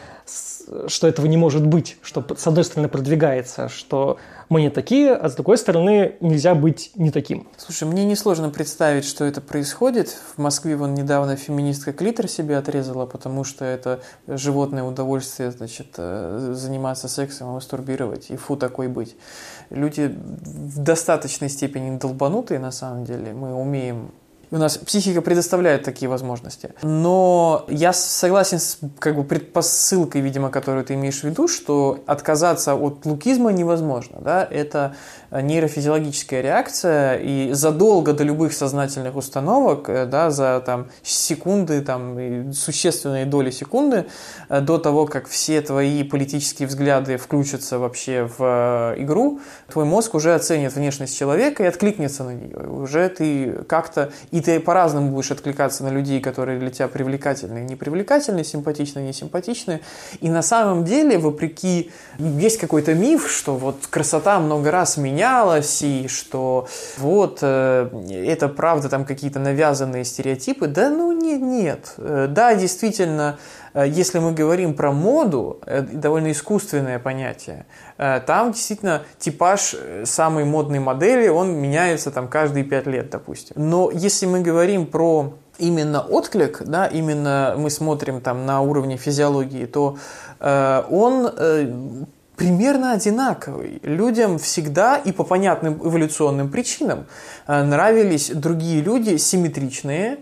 что этого не может быть, что с одной стороны продвигается, что мы не такие, а с другой стороны нельзя быть не таким. Слушай, мне несложно представить, что это происходит. В Москве вон недавно феминистка клитор себе отрезала, потому что это животное удовольствие, значит, заниматься сексом и мастурбировать, и фу такой быть люди в достаточной степени долбанутые на самом деле. Мы умеем у нас психика предоставляет такие возможности. Но я согласен с как бы, предпосылкой, видимо, которую ты имеешь в виду, что отказаться от лукизма невозможно. Да? Это нейрофизиологическая реакция, и задолго до любых сознательных установок, э, да, за там, секунды, там, существенные доли секунды, э, до того, как все твои политические взгляды включатся вообще в э, игру, твой мозг уже оценит внешность человека и откликнется на нее. Уже ты как-то... И ты по-разному будешь откликаться на людей, которые для тебя привлекательные, непривлекательные, симпатичные, несимпатичные. И на самом деле, вопреки, есть какой-то миф, что вот красота много раз менялась, и что вот э, это правда там какие-то навязанные стереотипы. Да ну нет, нет. Э, да, действительно, Э, если мы говорим про моду, это довольно искусственное понятие. Э, там действительно типаж э, самой модной модели, он меняется там каждые пять лет, допустим. Но если мы говорим про именно отклик, да, именно мы смотрим там на уровне физиологии, то э, он э, примерно одинаковый. Людям всегда и по понятным эволюционным причинам э, нравились другие люди симметричные,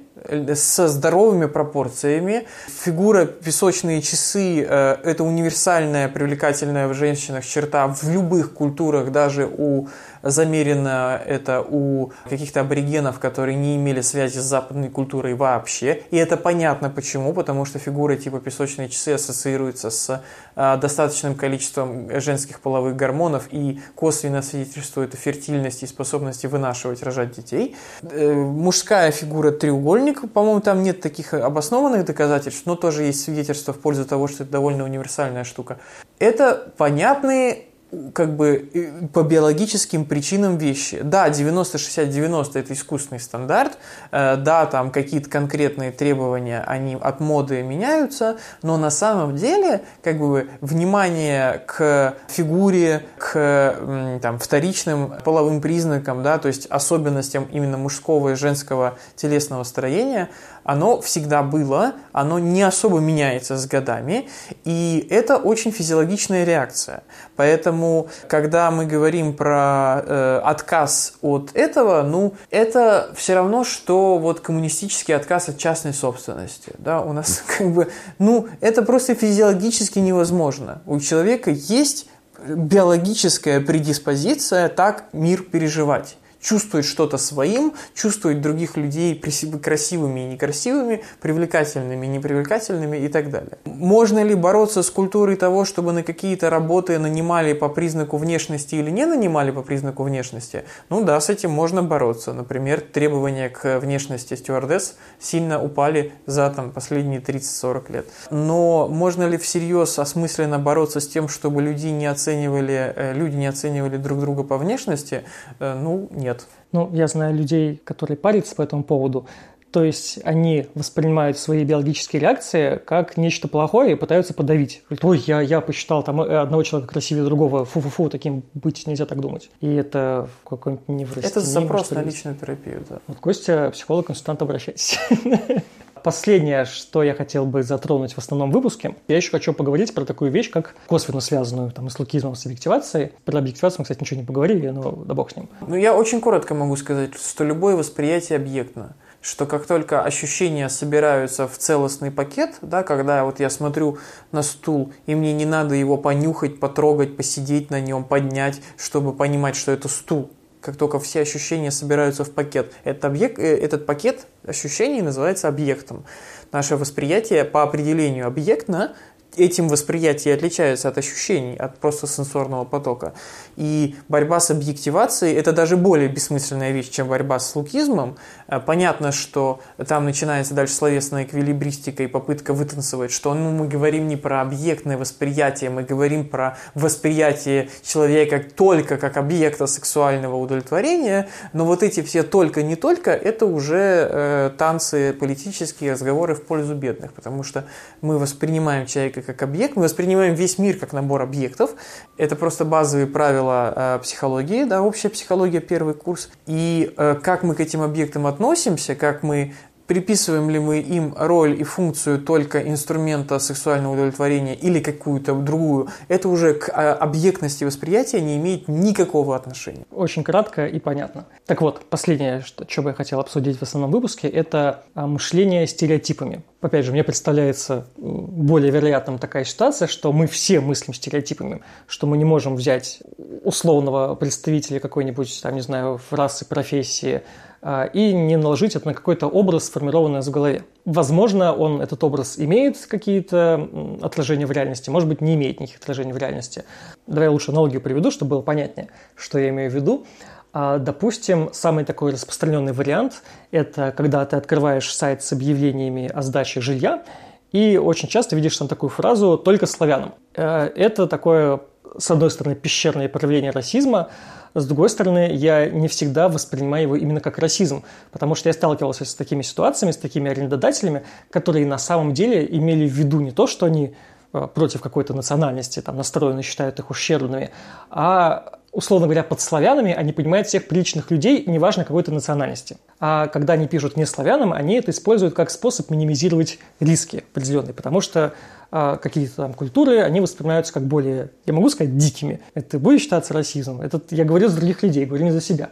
со здоровыми пропорциями. Фигура песочные часы э, – это универсальная, привлекательная в женщинах черта в любых культурах, даже у замерено это у каких-то аборигенов, которые не имели связи с западной культурой вообще. И это понятно почему, потому что фигуры типа песочные часы ассоциируются с а, достаточным количеством женских половых гормонов и косвенно свидетельствует о фертильности и способности вынашивать, рожать детей. Э, мужская фигура треугольник, по-моему, там нет таких обоснованных доказательств, но тоже есть свидетельства в пользу того, что это довольно универсальная штука. Это понятные как бы по биологическим причинам вещи. Да, 90-60-90 это искусственный стандарт, э, да, там какие-то конкретные требования, они от моды меняются, но на самом деле как бы внимание к фигуре, к там, вторичным половым признакам, да, то есть особенностям именно мужского и женского телесного строения, оно всегда было, оно не особо меняется с годами, и это очень физиологичная реакция. Поэтому, когда мы говорим про э, отказ от этого, ну, это все равно, что вот коммунистический отказ от частной собственности. Да, у нас как бы, ну, это просто физиологически невозможно. У человека есть биологическая предиспозиция так мир переживать чувствовать что-то своим, чувствовать других людей красивыми и некрасивыми, привлекательными и непривлекательными и так далее. Можно ли бороться с культурой того, чтобы на какие-то работы нанимали по признаку внешности или не нанимали по признаку внешности? Ну да, с этим можно бороться. Например, требования к внешности стюардесс сильно упали за там, последние 30-40 лет. Но можно ли всерьез осмысленно бороться с тем, чтобы люди не оценивали, э, люди не оценивали друг друга по внешности? Э, ну, нет нет. Ну, я знаю людей, которые парятся по этому поводу. То есть они воспринимают свои биологические реакции как нечто плохое и пытаются подавить. Говорят, ой, я, я посчитал там э, одного человека красивее другого, фу-фу-фу, таким быть нельзя так думать. И это какой-нибудь неврастении. Это запрос на личную терапию, да. Вот Костя, психолог-консультант, обращайтесь. Последнее, что я хотел бы затронуть в основном выпуске, я еще хочу поговорить про такую вещь, как косвенно связанную там, с лукизмом, с объективацией. Про объективацию мы, кстати, ничего не поговорили, но да бог с ним. Ну, я очень коротко могу сказать, что любое восприятие объектно что как только ощущения собираются в целостный пакет, да, когда вот я смотрю на стул, и мне не надо его понюхать, потрогать, посидеть на нем, поднять, чтобы понимать, что это стул, как только все ощущения собираются в пакет. Этот, объект, э, этот пакет ощущений называется объектом. Наше восприятие по определению объектно этим восприятие отличается от ощущений, от просто сенсорного потока. И борьба с объективацией – это даже более бессмысленная вещь, чем борьба с лукизмом. Э, понятно, что там начинается дальше словесная эквилибристика и попытка вытанцевать, что ну, мы говорим не про объектное восприятие, мы говорим про восприятие человека только как объекта сексуального удовлетворения, но вот эти все только не только – это уже э, танцы политические, разговоры в пользу бедных, потому что мы воспринимаем человека как объект, мы воспринимаем весь мир как набор объектов. Это просто базовые правила э, психологии, да, общая психология, первый курс. И э, как мы к этим объектам относимся, как мы приписываем ли мы им роль и функцию только инструмента сексуального удовлетворения или какую-то другую, это уже к а, объектности восприятия не имеет никакого отношения. Очень кратко и понятно. Так вот, последнее, что, что бы я хотел обсудить в основном выпуске, это а, мышление стереотипами. Опять же, мне представляется более вероятным такая ситуация, что мы все мыслим стереотипами, что мы не можем взять условного представителя какой-нибудь, там, не знаю, расы, профессии, и не наложить это на какой-то образ, сформированный в голове. Возможно, он, этот образ имеет какие-то отражения в реальности, может быть, не имеет никаких отражений в реальности. Давай я лучше аналогию приведу, чтобы было понятнее, что я имею в виду. А, допустим, самый такой распространенный вариант – это когда ты открываешь сайт с объявлениями о сдаче жилья, и очень часто видишь там такую фразу «только славянам». Э, это такое, с одной стороны, пещерное проявление расизма, с другой стороны, я не всегда воспринимаю его именно как расизм, потому что я сталкивался с такими ситуациями, с такими арендодателями, которые на самом деле имели в виду не то, что они э, против какой-то национальности там настроены, считают их ущербными, а условно говоря, под славянами они понимают всех приличных людей, неважно какой-то национальности. А когда они пишут не славянам, они это используют как способ минимизировать риски определенные, потому что а, какие-то там культуры, они воспринимаются как более, я могу сказать, дикими. Это будет считаться расизмом. Это я говорю за других людей, говорю не за себя.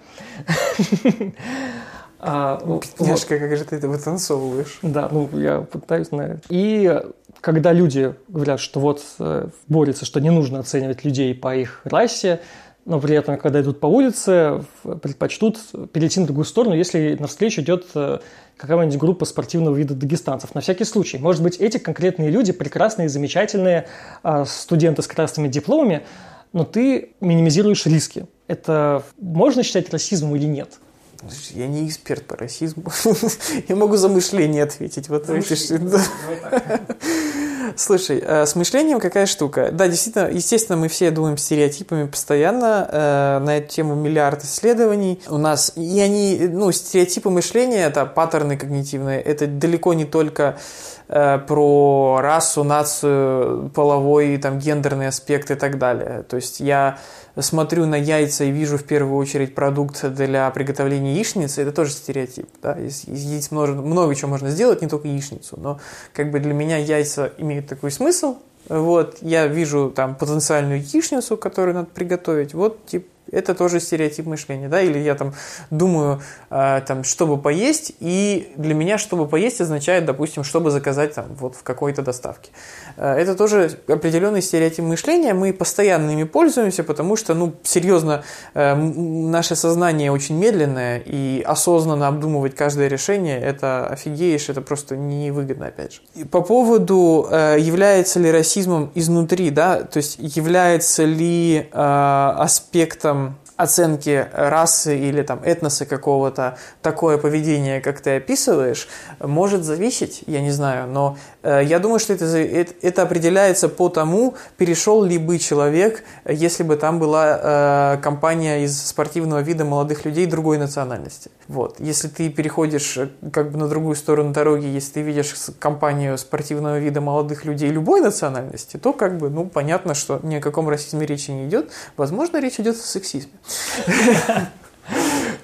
А, Бедняжка, вот. как же ты это вытанцовываешь? Да, ну я пытаюсь, наверное. И когда люди говорят, что вот э, борются, что не нужно оценивать людей по их расе, но при этом, когда идут по улице, предпочтут перейти на другую сторону, если навстречу идет э, какая-нибудь группа спортивного вида дагестанцев. На всякий случай. Может быть, эти конкретные люди прекрасные, замечательные а, студенты с красными дипломами, но ты минимизируешь риски. Это можно считать расизмом или нет? Я не эксперт по расизму. Я могу за мышление ответить. Вот Слушай, э, с мышлением какая штука? Да, действительно, естественно, мы все думаем стереотипами постоянно. Э, на эту тему миллиард исследований у нас. И они, ну, стереотипы мышления, это паттерны когнитивные, это далеко не только э, про расу, нацию, половой, там, гендерный аспект и так далее. То есть я смотрю на яйца и вижу в первую очередь продукт для приготовления яичницы, это тоже стереотип. Да? Из, из яиц много, много чего можно сделать, не только яичницу. Но как бы для меня яйца имеют такой смысл. Вот, я вижу там потенциальную яичницу, которую надо приготовить. Вот, типа, это тоже стереотип мышления, да, или я там думаю, э, там, чтобы поесть, и для меня чтобы поесть означает, допустим, чтобы заказать там вот в какой-то доставке. Э, это тоже определенный стереотип мышления, мы постоянно ими пользуемся, потому что, ну, серьезно, э, наше сознание очень медленное, и осознанно обдумывать каждое решение, это офигеешь, это просто невыгодно, опять же. И по поводу, э, является ли расизмом изнутри, да, то есть является ли э, аспектом оценки расы или там этноса какого-то такое поведение, как ты описываешь, может зависеть, я не знаю, но э, я думаю, что это, это, это определяется по тому, перешел ли бы человек, если бы там была э, компания из спортивного вида молодых людей другой национальности. Вот. Если ты переходишь э, как бы на другую сторону дороги, если ты видишь компанию спортивного вида молодых людей любой национальности, то как бы, ну, понятно, что ни о каком расизме речи не идет. Возможно, речь идет о сексизме.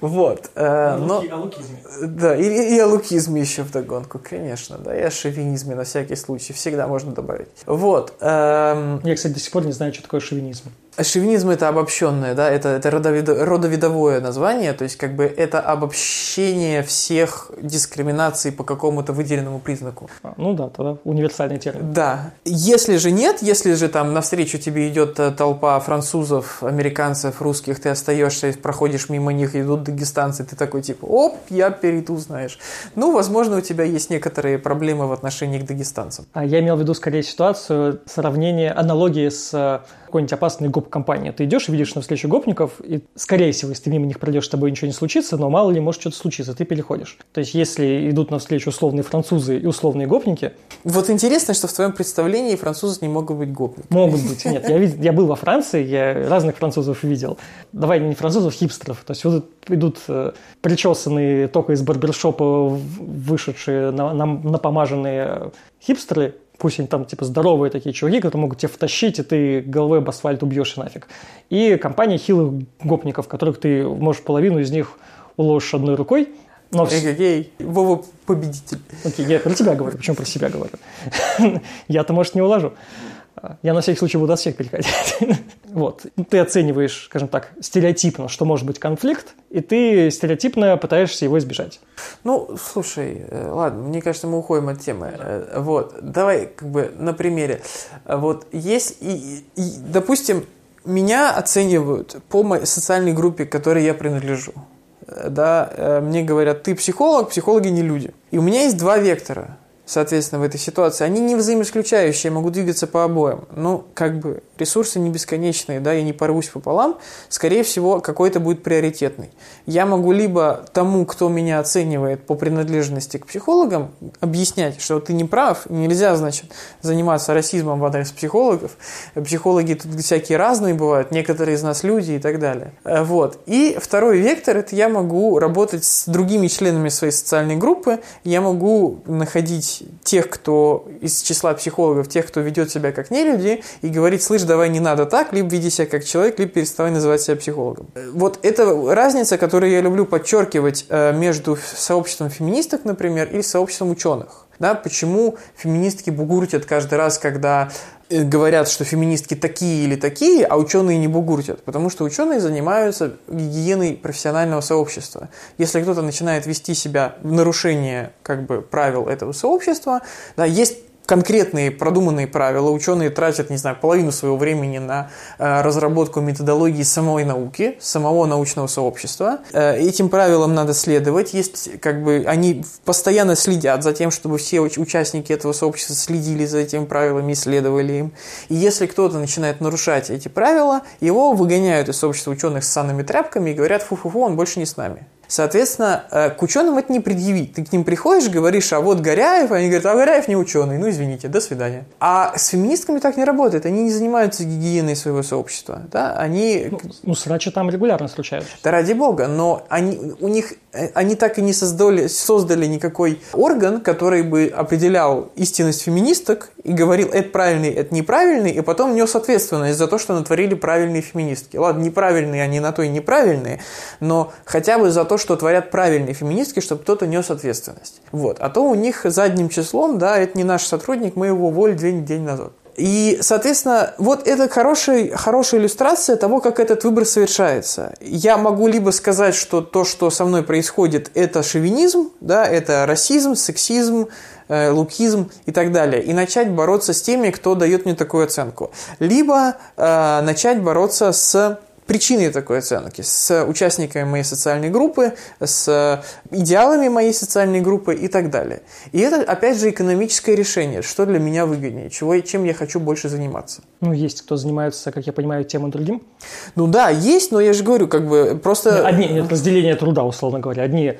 Вот. Э, но, о лукизме. Да, и, и о лукизме еще в догонку, конечно, да, и о шовинизме на всякий случай, всегда можно добавить. Вот. Эм... Я, кстати, до сих пор не знаю, что такое шовинизм. Шовинизм это обобщенное, да, это, это родовидо, родовидовое название, то есть как бы это обобщение всех дискриминаций по какому-то выделенному признаку. А, ну да, тогда универсальный термин. Да. Если же нет, если же там навстречу тебе идет э, толпа французов, американцев, русских, ты остаешься проходишь мимо них, идут дагестанцы, ты такой типа, оп, я перейду, знаешь. Ну, возможно, у тебя есть некоторые проблемы в отношении к дагестанцам. А я имел в виду скорее ситуацию сравнения, аналогии с э, какой-нибудь опасной гоп-компании. Ты идешь видишь на встречу гопников, и, скорее всего, если ты мимо них пройдешь, с тобой ничего не случится, но мало ли может что-то случиться, ты переходишь. То есть, если идут на встречу условные французы и условные гопники... Вот интересно, что в твоем представлении французы не могут быть гопниками. Могут быть, нет. Я, я был во Франции, я разных французов видел. Давай не французов, хипстеров. То есть, вот идут э, причесанные только из барбершопа вышедшие, на, на, напомаженные хипстеры, Пусть они там типа здоровые такие чуваки, которые могут тебя втащить, и ты головой об асфальт убьешь нафиг. И компания хилых гопников, которых ты можешь половину из них уложишь одной рукой. Но... Эй, Вова победитель. Окей, я про тебя говорю, почему про себя говорю? Я-то, может, не уложу. Я на всякий случай буду от всех переходить. вот. Ты оцениваешь, скажем так, стереотипно, что может быть конфликт, и ты стереотипно пытаешься его избежать. Ну, слушай, э, ладно, мне кажется, мы уходим от темы. Э, вот, давай как бы на примере. Вот есть, и, и, допустим, меня оценивают по моей социальной группе, к которой я принадлежу. Э, да, мне говорят, ты психолог, психологи не люди. И у меня есть два вектора соответственно, в этой ситуации, они не взаимоисключающие, могут двигаться по обоим. Ну, как бы, ресурсы не бесконечные, да, я не порвусь пополам, скорее всего, какой-то будет приоритетный. Я могу либо тому, кто меня оценивает по принадлежности к психологам, объяснять, что ты не прав, нельзя, значит, заниматься расизмом в адрес психологов. Психологи тут всякие разные бывают, некоторые из нас люди и так далее. Э, вот. И второй вектор – это я могу работать с другими членами своей социальной группы, я могу находить тех, кто из числа психологов, тех, кто ведет себя как нелюди, и говорить, слышь, давай не надо так, либо веди себя как человек, либо переставай называть себя психологом. Вот это разница, которую я люблю подчеркивать э, между сообществом феминисток, например, и сообществом ученых. Да, почему феминистки бугуртят каждый раз, когда э, говорят, что феминистки такие или такие, а ученые не бугуртят. Потому что ученые занимаются гигиеной профессионального сообщества. Если кто-то начинает вести себя в нарушение как бы, правил этого сообщества, да, есть конкретные продуманные правила. Ученые тратят, не знаю, половину своего времени на э, разработку методологии самой науки, самого научного сообщества. Э, этим правилам надо следовать. Есть, как бы, они постоянно следят за тем, чтобы все участники этого сообщества следили за этими правилами и следовали им. И если кто-то начинает нарушать эти правила, его выгоняют из сообщества ученых с санными тряпками и говорят, фу-фу-фу, он больше не с нами. Соответственно, э, к ученым это не предъявить. Ты к ним приходишь, говоришь, а вот Горяев, они говорят, а Горяев не ученый, ну извините, до свидания. А с феминистками так не работает, они не занимаются гигиеной своего сообщества. Да? Они... Ну, ну срачи там регулярно случаются. Да ради бога, но они, у них, э, они так и не создали, создали никакой орган, который бы определял истинность феминисток и говорил, это правильный, это неправильный, и потом нес ответственность за то, что натворили правильные феминистки. Ладно, неправильные они на то и неправильные, но хотя бы за то, что творят правильные феминистки, чтобы кто-то нес ответственность. Вот. А то у них задним числом, да, это не наш сотрудник, мы его уволили день, день назад. И, соответственно, вот это хороший, хорошая иллюстрация того, как этот выбор совершается. Я могу либо сказать, что то, что со мной происходит, это шовинизм, да, это расизм, сексизм, Э, лукизм и так далее, и начать бороться с теми, кто дает мне такую оценку. Либо э, начать бороться с причиной такой оценки, с участниками моей социальной группы, с идеалами моей социальной группы и так далее. И это, опять же, экономическое решение, что для меня выгоднее, чего, чем я хочу больше заниматься. Ну, есть кто занимается, как я понимаю, тем и другим? Ну да, есть, но я же говорю, как бы просто... Одни, нет, разделение труда, условно говоря. Одни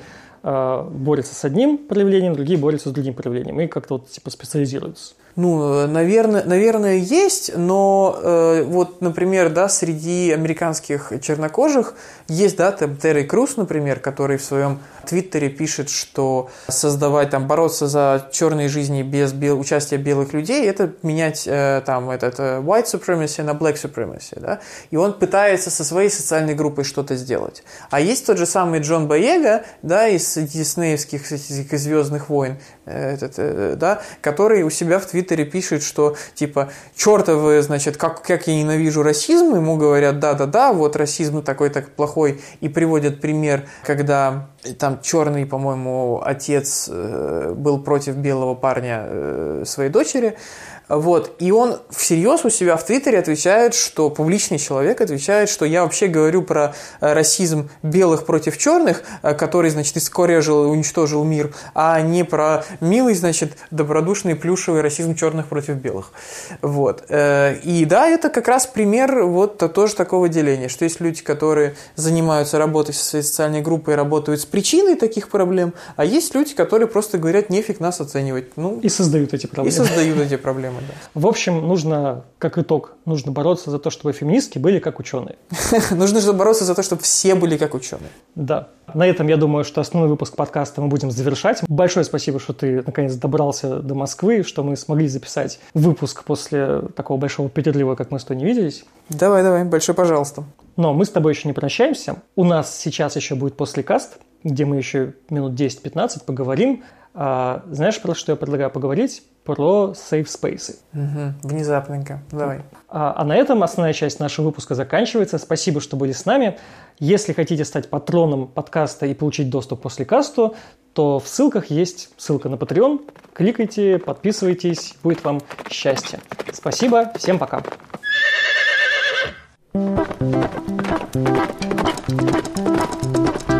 Э, борются с одним проявлением, другие борются с другим проявлением и как-то вот типа специализируются. Ну, наверное, наверное, есть, но э, вот, например, да, среди американских чернокожих есть, да, там Терри Круз, например, который в своем Твиттере пишет, что создавать, там, бороться за черные жизни без бел, участия белых людей, это менять э, там этот э, white supremacy на black supremacy, да, и он пытается со своей социальной группой что-то сделать. А есть тот же самый Джон Боега, да, из диснеевских этих «Звездных войн», э, этот, э, да, который у себя в Твиттере пишет, что типа, чертовы, значит, как, как я ненавижу расизм, ему говорят, да-да-да, вот расизм такой так плохой, и приводят пример, когда там черный, по-моему, отец э, был против белого парня э, своей дочери, вот. И он всерьез у себя в Твиттере отвечает, что публичный человек отвечает, что я вообще говорю про э, расизм белых против черных, э, который, значит, искорежил и уничтожил мир, а не про милый, значит, добродушный плюшевый расизм черных против белых. Вот. Э, и да, это как раз пример вот тоже такого деления, что есть люди, которые занимаются работой со своей социальной группой и работают с причиной таких проблем, а есть люди, которые просто говорят, нефиг нас оценивать. Ну, и создают эти проблемы. И создают эти проблемы да. В общем, нужно, как итог, нужно бороться за то, чтобы феминистки были как ученые. Нужно бороться за то, чтобы все были как ученые. Да. На этом, я думаю, что основной выпуск подкаста мы будем завершать. Большое спасибо, что ты наконец добрался до Москвы, что мы смогли записать выпуск после такого большого перерыва, как мы с тобой не виделись. Давай, давай, большое пожалуйста. Но мы с тобой еще не прощаемся. У нас сейчас еще будет послекаст, где мы еще минут 10-15 поговорим. А, знаешь, про что я предлагаю поговорить? про safe space. Угу, внезапненько. Давай. А, а на этом основная часть нашего выпуска заканчивается. Спасибо, что были с нами. Если хотите стать патроном подкаста и получить доступ после касту, то в ссылках есть ссылка на Patreon. Кликайте, подписывайтесь, будет вам счастье. Спасибо, всем пока. thank you